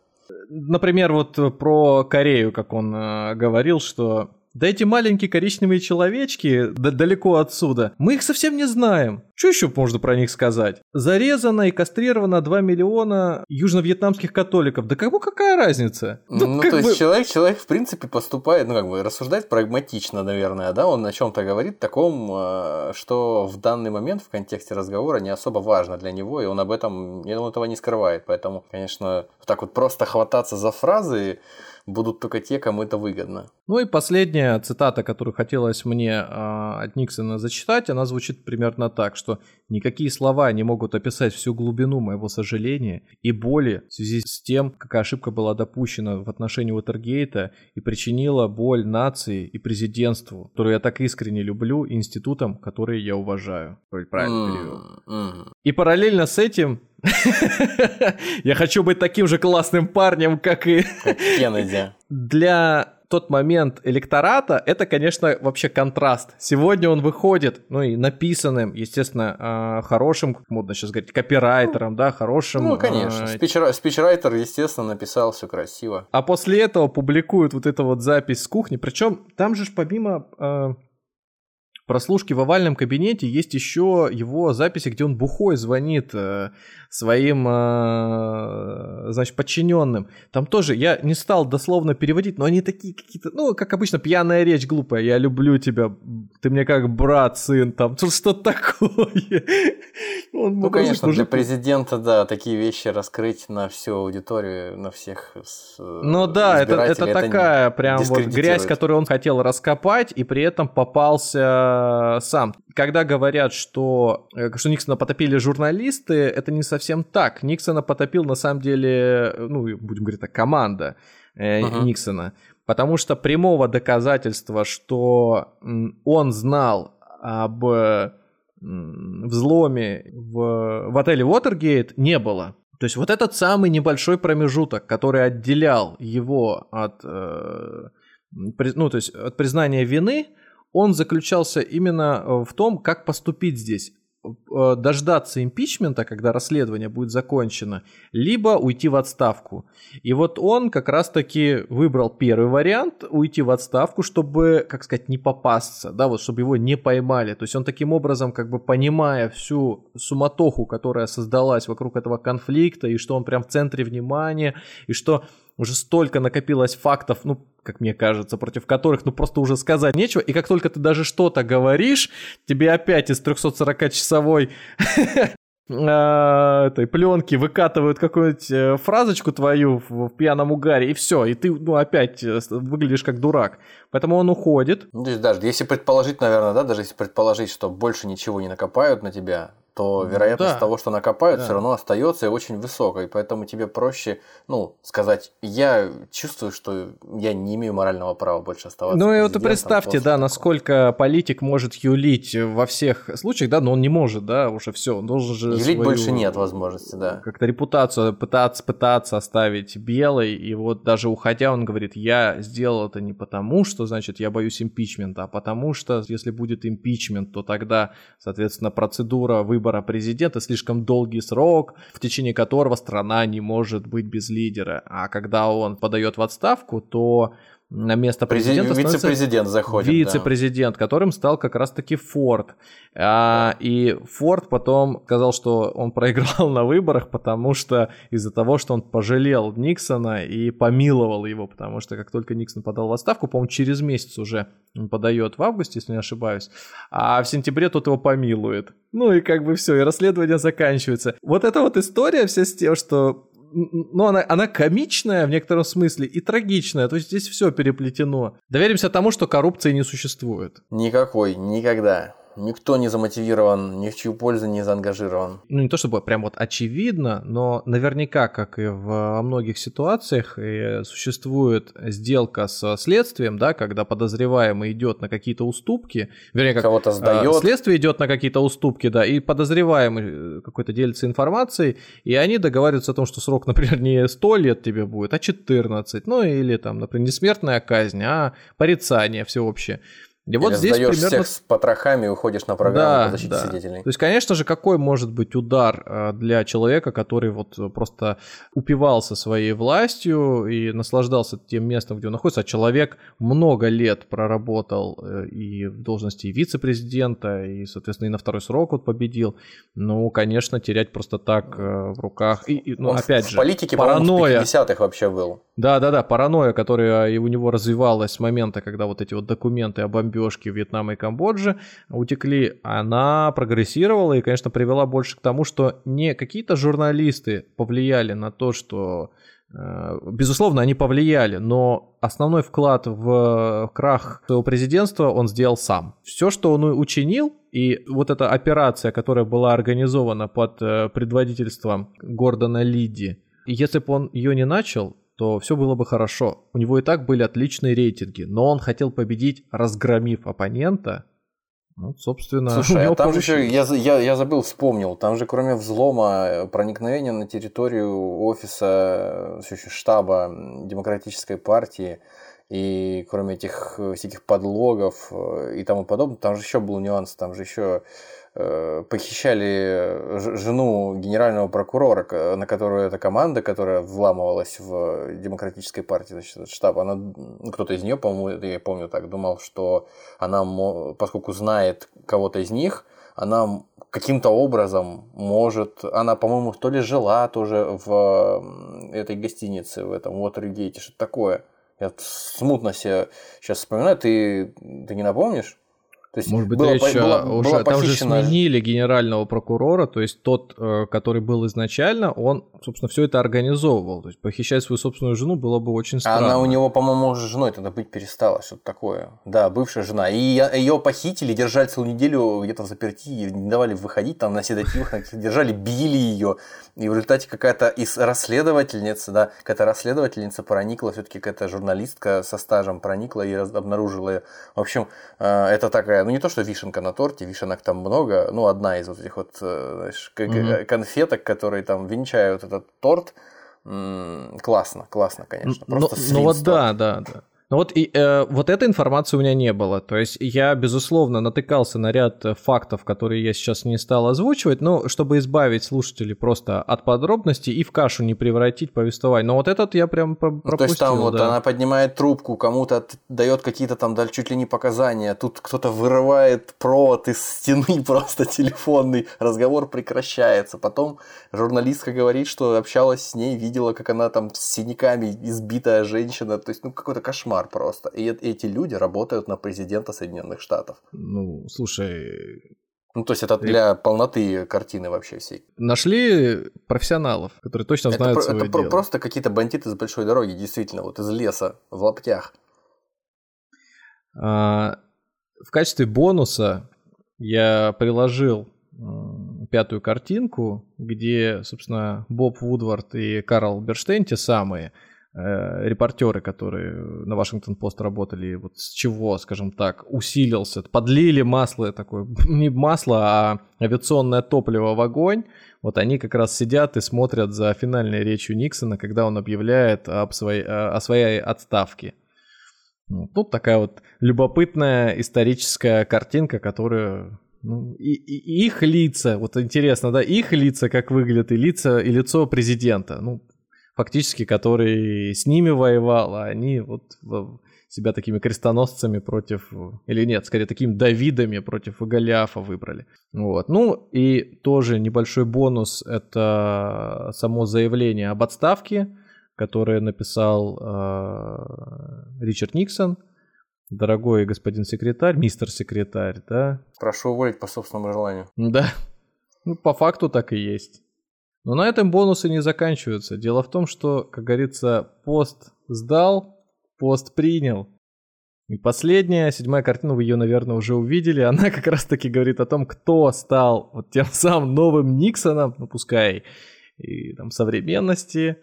Например, вот про Корею, как он э, говорил, что да эти маленькие коричневые человечки далеко отсюда, мы их совсем не знаем. Что еще можно про них сказать? Зарезано и кастрировано 2 миллиона южно-вьетнамских католиков. Да кому какая разница? Ну, ну то бы... есть человек, человек, в принципе, поступает, ну, как бы, рассуждает прагматично, наверное, да? Он о чем-то говорит таком, э, что в данный момент в контексте разговора не особо важно для него, и он об этом, я думаю, этого не скрывает. Поэтому, конечно, так вот просто хвататься за фразы будут только те, кому это выгодно. Ну и последняя цитата, которую хотелось мне э, от Никсона зачитать, она звучит примерно так, что никакие слова не могут описать всю глубину моего сожаления и боли в связи с тем, какая ошибка была допущена в отношении Уотергейта и причинила боль нации и президентству, которую я так искренне люблю, и институтам, которые я уважаю. Правильно перевел. И параллельно с этим Я хочу быть таким же классным парнем, как и... Кеннеди. Для тот момент электората, это, конечно, вообще контраст. Сегодня он выходит, ну и написанным, естественно, а, хорошим, как модно сейчас говорить, копирайтером, да, хорошим. Ну, конечно, а, спичрайтер, естественно, написал все красиво. А после этого публикуют вот эту вот запись с кухни, причем там же помимо а, прослушки в овальном кабинете есть еще его записи, где он бухой звонит э, своим, э, значит, подчиненным. Там тоже, я не стал дословно переводить, но они такие какие-то, ну, как обычно, пьяная речь глупая. Я люблю тебя, ты мне как брат, сын, там, что такое. Он, ну, конечно, уже... для президента, да, такие вещи раскрыть на всю аудиторию, на всех Ну да, это, это такая прям вот грязь, которую он хотел раскопать, и при этом попался сам. Когда говорят, что, э, что Никсона потопили журналисты, это не совсем так. Никсона потопил на самом деле, ну, будем говорить так, команда э, uh-huh. Никсона. Потому что прямого доказательства, что он знал об взломе в, в отеле Watergate не было. То есть вот этот самый небольшой промежуток, который отделял его от, э, ну, то есть от признания вины, он заключался именно э, в том, как поступить здесь. Э, дождаться импичмента, когда расследование будет закончено, либо уйти в отставку. И вот он как раз-таки выбрал первый вариант, уйти в отставку, чтобы, как сказать, не попасться, да, вот чтобы его не поймали. То есть он таким образом, как бы понимая всю суматоху, которая создалась вокруг этого конфликта, и что он прям в центре внимания, и что уже столько накопилось фактов, ну, как мне кажется, против которых, ну, просто уже сказать нечего. И как только ты даже что-то говоришь, тебе опять из 340-часовой а, этой пленки выкатывают какую-нибудь э, фразочку твою в, пьяном угаре, и все, и ты, ну, опять э, выглядишь как дурак. Поэтому он уходит. Ну, даже если предположить, наверное, да, даже если предположить, что больше ничего не накопают на тебя, то вероятность да. того, что накопают, да. все равно остается очень высокой. Поэтому тебе проще, ну, сказать, я чувствую, что я не имею морального права больше оставаться. Ну и вот представьте, да, такого. насколько политик может юлить во всех случаях, да, но он не может, да, уже все, он должен же Юлить свою, больше нет возможности, да. Как-то репутацию пытаться, пытаться оставить белой, и вот даже уходя он говорит, я сделал это не потому, что, значит, я боюсь импичмента, а потому что, если будет импичмент, то тогда, соответственно, процедура выбора выбора президента слишком долгий срок, в течение которого страна не может быть без лидера. А когда он подает в отставку, то на место президента вице-президент заходит. Вице-президент, да. которым стал как раз-таки Форд. А, и Форд потом сказал, что он проиграл на выборах, потому что из-за того, что он пожалел Никсона и помиловал его, потому что как только Никсон подал в отставку, по-моему, через месяц уже он подает в августе, если не ошибаюсь, а в сентябре тот его помилует. Ну и как бы все, и расследование заканчивается. Вот эта вот история вся с тем, что ну, она, она комичная в некотором смысле и трагичная. То есть здесь все переплетено. Доверимся тому, что коррупции не существует. Никакой, никогда никто не замотивирован, ни в чью пользу не заангажирован. Ну, не то чтобы прям вот очевидно, но наверняка, как и во многих ситуациях, существует сделка с следствием, да, когда подозреваемый идет на какие-то уступки, вернее, как кого-то сдает. Следствие идет на какие-то уступки, да, и подозреваемый э, какой-то делится информацией, и они договариваются о том, что срок, например, не 100 лет тебе будет, а 14, ну или там, например, не смертная казнь, а порицание всеобщее. И вот Или здесь примерно... всех с потрохами и уходишь на программу да, по защите да. свидетелей. То есть, конечно же, какой может быть удар э, для человека, который вот просто упивался своей властью и наслаждался тем местом, где он находится, а человек много лет проработал э, и в должности вице-президента, и, соответственно, и на второй срок вот победил. Ну, конечно, терять просто так э, в руках. И, и ну, он опять в же, политике, паранойя. в 50-х вообще был. Да-да-да, паранойя, которая у него развивалась с момента, когда вот эти вот документы об бомбежки Вьетнама и Камбоджи утекли, она прогрессировала и, конечно, привела больше к тому, что не какие-то журналисты повлияли на то, что э, Безусловно, они повлияли, но основной вклад в крах своего президентства он сделал сам. Все, что он учинил, и вот эта операция, которая была организована под э, предводительством Гордона Лиди, если бы он ее не начал, то все было бы хорошо. У него и так были отличные рейтинги, но он хотел победить, разгромив оппонента. Ну, собственно, Слушай, а там же я, я, я забыл, вспомнил, там же кроме взлома, э, проникновения на территорию офиса э, штаба Демократической партии, и кроме этих э, всяких подлогов и тому подобное, там же еще был нюанс, там же еще похищали жену генерального прокурора, на которую эта команда, которая вламывалась в демократической партии, значит, штаб, она, ну, кто-то из нее, по-моему, я помню так, думал, что она, поскольку знает кого-то из них, она каким-то образом может, она, по-моему, то ли жила тоже в этой гостинице, в этом Watergate, что-то такое. Я смутно себе сейчас вспоминаю, ты, ты не напомнишь? То есть Может быть, было, речь было, уже было там же сменили генерального прокурора, то есть тот, э, который был изначально, он, собственно, все это организовывал. То есть похищать свою собственную жену было бы очень странно. Она у него, по-моему, уже женой тогда быть перестала, что-то такое. Да, бывшая жена. И ее похитили, держали целую неделю где-то в заперти, не давали выходить, там на седативах держали, били ее. И в результате какая-то из расследовательница, да, какая-то расследовательница проникла, все-таки какая-то журналистка со стажем проникла и обнаружила ее. В общем, э, это такая ну не то, что вишенка на торте, вишенок там много, ну одна из вот этих вот э, знаешь, mm-hmm. конфеток, которые там венчают этот торт, классно, классно, конечно. Просто ну, ну вот да, да, да. Ну вот, и, э, вот этой информации у меня не было. То есть я, безусловно, натыкался на ряд э, фактов, которые я сейчас не стал озвучивать, но чтобы избавить слушателей просто от подробностей и в кашу не превратить повествование. Но вот этот я прям пропустил. Ну, то есть там да. вот она поднимает трубку, кому-то дает какие-то там да, чуть ли не показания, тут кто-то вырывает провод из стены просто телефонный, разговор прекращается. Потом журналистка говорит, что общалась с ней, видела, как она там с синяками избитая женщина. То есть, ну, какой-то кошмар кошмар просто. И эти люди работают на президента Соединенных Штатов. Ну, слушай, ну, то есть это для полноты картины вообще всей. Нашли профессионалов, которые точно это знают про, свое это дело. просто какие-то бандиты с большой дороги, действительно, вот из леса, в лаптях. А, в качестве бонуса я приложил пятую картинку, где, собственно, Боб Вудвард и Карл Берштейн, те самые, Э, репортеры, которые на Вашингтон-Пост работали, вот с чего, скажем так, усилился, подлили масло такое, не масло, а авиационное топливо в огонь, вот они как раз сидят и смотрят за финальной речью Никсона, когда он объявляет об своей, о своей отставке. Ну, тут такая вот любопытная историческая картинка, которую ну, и, и их лица, вот интересно, да, их лица как выглядят, и лица, и лицо президента. Ну, фактически, который с ними воевал, а они вот себя такими крестоносцами против, или нет, скорее такими Давидами против Голиафа выбрали. Вот. Ну и тоже небольшой бонус — это само заявление об отставке, которое написал э, Ричард Никсон, дорогой господин секретарь, мистер секретарь, да? Прошу уволить по собственному желанию. Да, ну, по факту так и есть. Но на этом бонусы не заканчиваются. Дело в том, что, как говорится, пост сдал, пост принял. И последняя, седьмая картина, вы ее, наверное, уже увидели, она как раз-таки говорит о том, кто стал вот тем самым новым Никсоном, ну пускай и там современности.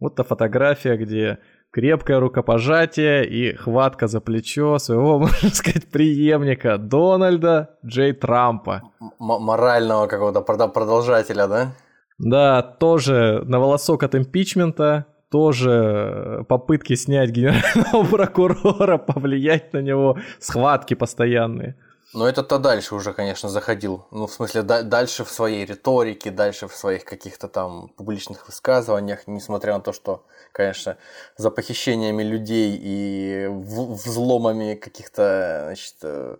Вот та фотография, где крепкое рукопожатие и хватка за плечо своего, можно сказать, преемника Дональда Джей Трампа. М- морального какого-то продолжателя, да? Да, тоже на волосок от импичмента, тоже попытки снять генерального прокурора, повлиять на него, схватки постоянные. Но это-то дальше уже, конечно, заходил. Ну, в смысле, да, дальше в своей риторике, дальше в своих каких-то там публичных высказываниях, несмотря на то, что, конечно, за похищениями людей и взломами каких-то, значит, э,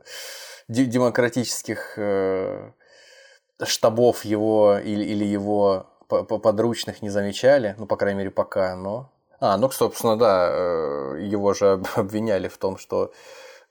демократических э, штабов его или, или его подручных не замечали, ну, по крайней мере, пока, но... А, ну, собственно, да, э, его же обвиняли в том, что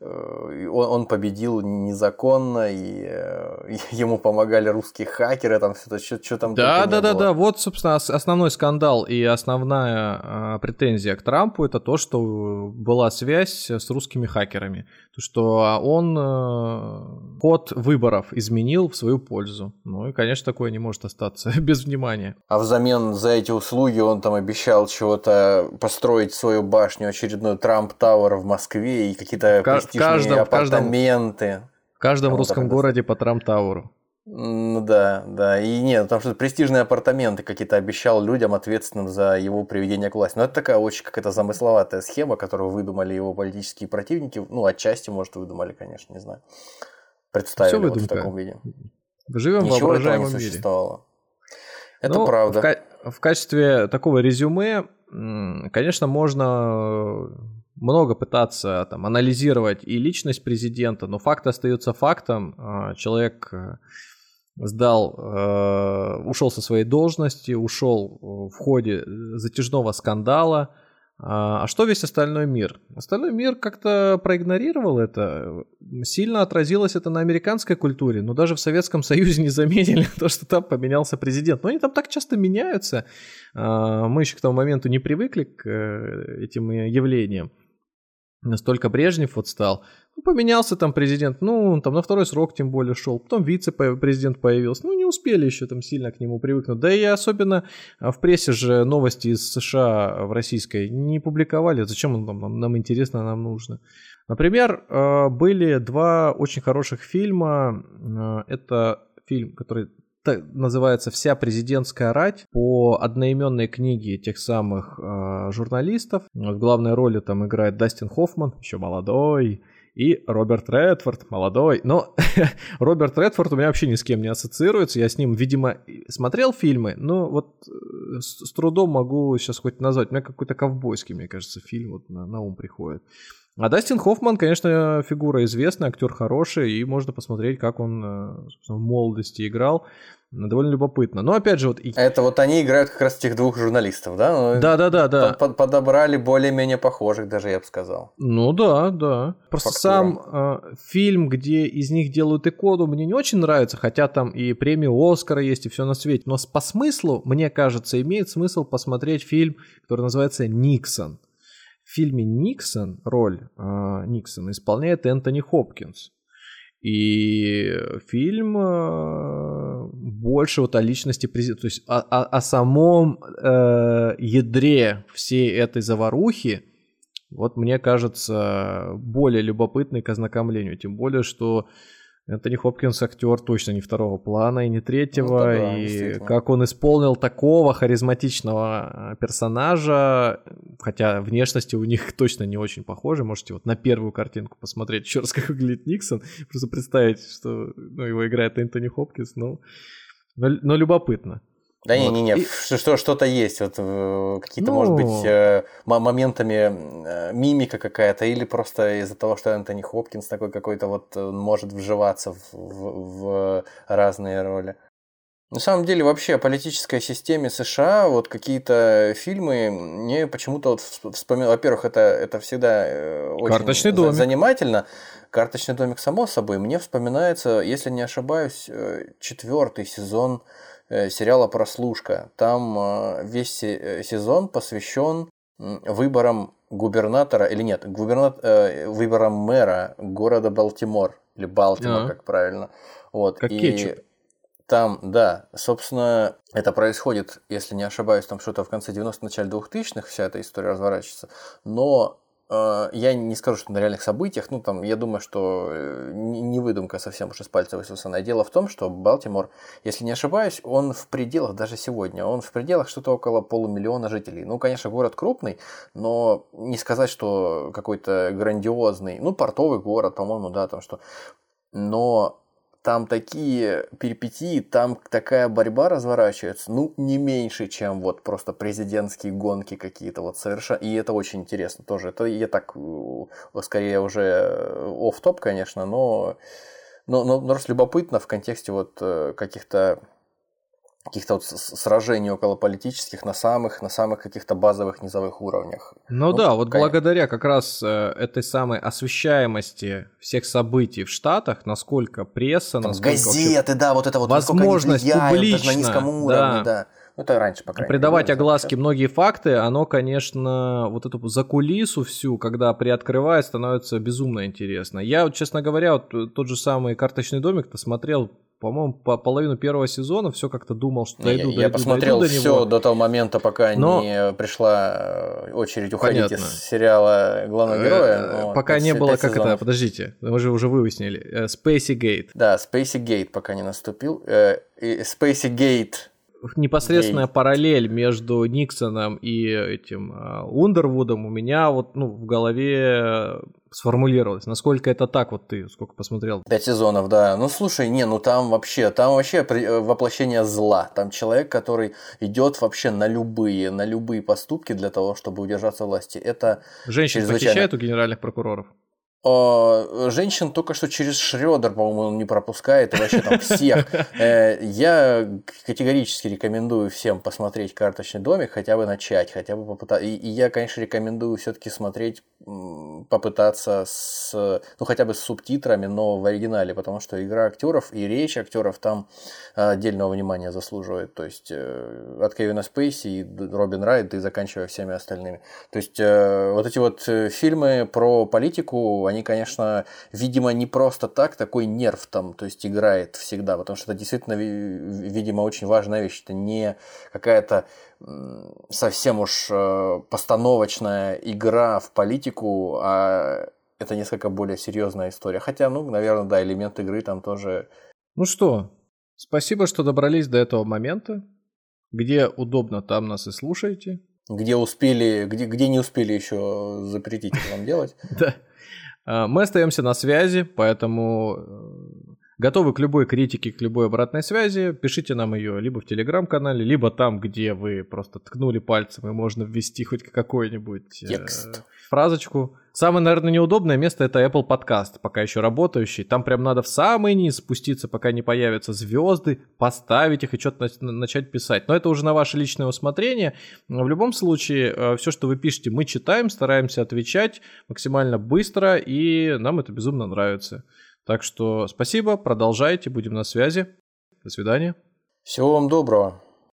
он, он победил незаконно, и э, ему помогали русские хакеры, там все это, что, что там Да, да, да, было. да, вот, собственно, основной скандал и основная а, претензия к Трампу это то, что была связь с русскими хакерами. То, что он э, код выборов изменил в свою пользу. Ну и, конечно, такое не может остаться без внимания. А взамен за эти услуги он там обещал чего-то построить свою башню, очередной Трамп Тауэр в Москве и какие-то каждом, апартаменты. В каждом русском городе по Трамтауру. Ну да, да. И нет, потому что престижные апартаменты какие-то обещал людям, ответственным за его приведение к власти. Но это такая очень какая-то замысловатая схема, которую выдумали его политические противники. Ну, отчасти, может, выдумали, конечно, не знаю. Представили вот в таком виде. Живем в воображаемом мире. Это ну, правда. В, ка- в качестве такого резюме, конечно, можно много пытаться там, анализировать и личность президента, но факт остается фактом. А, человек э, сдал, э, ушел со своей должности, ушел в ходе затяжного скандала. А, а что весь остальной мир? Остальной мир как-то проигнорировал это. Сильно отразилось это на американской культуре, но даже в Советском Союзе не заметили то, что там поменялся президент. Но они там так часто меняются. А, мы еще к тому моменту не привыкли к э, этим явлениям настолько Брежнев вот стал. Ну, поменялся там президент, ну, он там на второй срок тем более шел, потом вице-президент появился, ну, не успели еще там сильно к нему привыкнуть. Да и особенно а, в прессе же новости из США в российской не публиковали, зачем он нам, нам интересно, нам нужно. Например, а, были два очень хороших фильма, а, это фильм, который называется «Вся президентская рать» по одноименной книге тех самых э, журналистов. В главной роли там играет Дастин Хоффман, еще молодой, и Роберт Редфорд, молодой. Но Роберт Редфорд у меня вообще ни с кем не ассоциируется. Я с ним, видимо, смотрел фильмы, но вот э, с, с трудом могу сейчас хоть назвать. У меня какой-то ковбойский, мне кажется, фильм вот на, на ум приходит. А Дастин Хоффман, конечно, фигура известная, актер хороший, и можно посмотреть, как он э, в молодости играл. Довольно любопытно. Но опять же, вот... Это вот они играют как раз тех двух журналистов, да? Ну, да, да, да, да. Под, подобрали более-менее похожих, даже я бы сказал. Ну да, да. Просто Фактура. сам э, фильм, где из них делают икону, мне не очень нравится, хотя там и премию Оскара есть, и все на свете. Но по смыслу, мне кажется, имеет смысл посмотреть фильм, который называется «Никсон». Фильме «Никсон» роль э, Никсона исполняет Энтони Хопкинс. И фильм э, больше вот о личности президента, то есть о, о, о самом э, ядре всей этой заварухи, вот мне кажется, более любопытный к ознакомлению. Тем более, что Энтони Хопкинс актер точно не второго плана и не третьего. Ну, да, и как он исполнил такого харизматичного персонажа, хотя внешности у них точно не очень похожи. Можете вот на первую картинку посмотреть еще раз, как выглядит Никсон. Просто представить, что ну, его играет Энтони Хопкинс. Ну, но, но любопытно. Да вот. не-не-не, и... что, что-то есть, вот э, какие-то, ну... может быть, э, моментами э, мимика какая-то, или просто из-за того, что Энтони Хопкинс такой какой-то вот может вживаться в, в, в разные роли. На самом деле, вообще о политической системе США, вот какие-то фильмы, мне почему-то вот вспоминаю, во-первых, это, это всегда очень Карточный домик. занимательно. Карточный домик, само собой. Мне вспоминается, если не ошибаюсь, четвертый сезон Э, сериала «Прослушка». Там э, весь э, сезон посвящен выборам губернатора, или нет, губернат, выборам мэра города Балтимор, или Балтимор, а. как правильно. Вот. Как и кетчуп. Там, да, собственно, это происходит, если не ошибаюсь, там что-то в конце 90-х, начале 2000-х вся эта история разворачивается. Но Э, я не скажу, что на реальных событиях, ну там, я думаю, что э, не выдумка совсем уж из пальца высосанная. Дело в том, что Балтимор, если не ошибаюсь, он в пределах, даже сегодня, он в пределах что-то около полумиллиона жителей. Ну, конечно, город крупный, но не сказать, что какой-то грандиозный, ну, портовый город, по-моему, да, там что. Но там такие перипетии, там такая борьба разворачивается, ну, не меньше, чем вот просто президентские гонки какие-то вот совершенно. И это очень интересно тоже. Это я так, э, скорее уже оф топ конечно, но, но, но, но раз любопытно в контексте вот э, каких-то каких-то вот сражений около политических на самых, на самых каких-то базовых низовых уровнях. Ну, ну да, вот конечно. благодаря как раз э, этой самой освещаемости всех событий в Штатах, насколько пресса, Там насколько газеты, да, вот это вот возможность влияют, публично, на низком уровне, да. да. Ну, это раньше, по крайней Придавать мере, огласке многие факты, оно, конечно, вот эту закулису всю, когда приоткрывает, становится безумно интересно. Я, вот, честно говоря, вот тот же самый «Карточный домик»-то смотрел по-моему, по половину первого сезона все как-то думал, что дойду, я, дойду, я посмотрел дойду до все него. до того момента, пока но... не пришла э, очередь уходить Понятно. из сериала главного э, героя. Пока не было, как сезонов. это, подождите, мы же уже выяснили, э, Spacey Gate. Да, Spacey Gate пока не наступил. Spacey Gate непосредственная Гейт. параллель между Никсоном и этим Ундервудом у меня вот ну, в голове сформулировалось. Насколько это так, вот ты сколько посмотрел? Пять сезонов, да. Ну слушай, не, ну там вообще, там вообще э, воплощение зла. Там человек, который идет вообще на любые, на любые поступки для того, чтобы удержаться власти. Это Женщин чрезвычайно... похищают у генеральных прокуроров? А, женщин только что через Шредер, по-моему, он не пропускает, и вообще там всех. Э, я категорически рекомендую всем посмотреть «Карточный домик», хотя бы начать, хотя бы попытаться. И я, конечно, рекомендую все-таки смотреть, попытаться с, ну, хотя бы с субтитрами, но в оригинале, потому что игра актеров и речь актеров там отдельного внимания заслуживает. То есть э, от Кевина Спейси и Робин Райт и заканчивая всеми остальными. То есть э, вот эти вот фильмы про политику, они, конечно, видимо, не просто так, такой нерв там, то есть играет всегда, потому что это действительно, видимо, очень важная вещь. Это не какая-то совсем уж э, постановочная игра в политику, а это несколько более серьезная история. Хотя, ну, наверное, да, элемент игры там тоже. Ну что, спасибо, что добрались до этого момента. Где удобно, там нас и слушаете. Где успели, где, где не успели еще запретить это вам делать. Да. А, мы остаемся на связи, поэтому э, готовы к любой критике, к любой обратной связи. Пишите нам ее либо в телеграм-канале, либо там, где вы просто ткнули пальцем и можно ввести хоть какой-нибудь э, текст. фразочку. Самое, наверное, неудобное место это Apple Podcast, пока еще работающий. Там прям надо в самый низ спуститься, пока не появятся звезды, поставить их и что-то начать писать. Но это уже на ваше личное усмотрение. В любом случае, э, все, что вы пишете, мы читаем, стараемся отвечать максимально быстро, и нам это безумно нравится. Так что спасибо, продолжайте, будем на связи. До свидания. Всего вам доброго.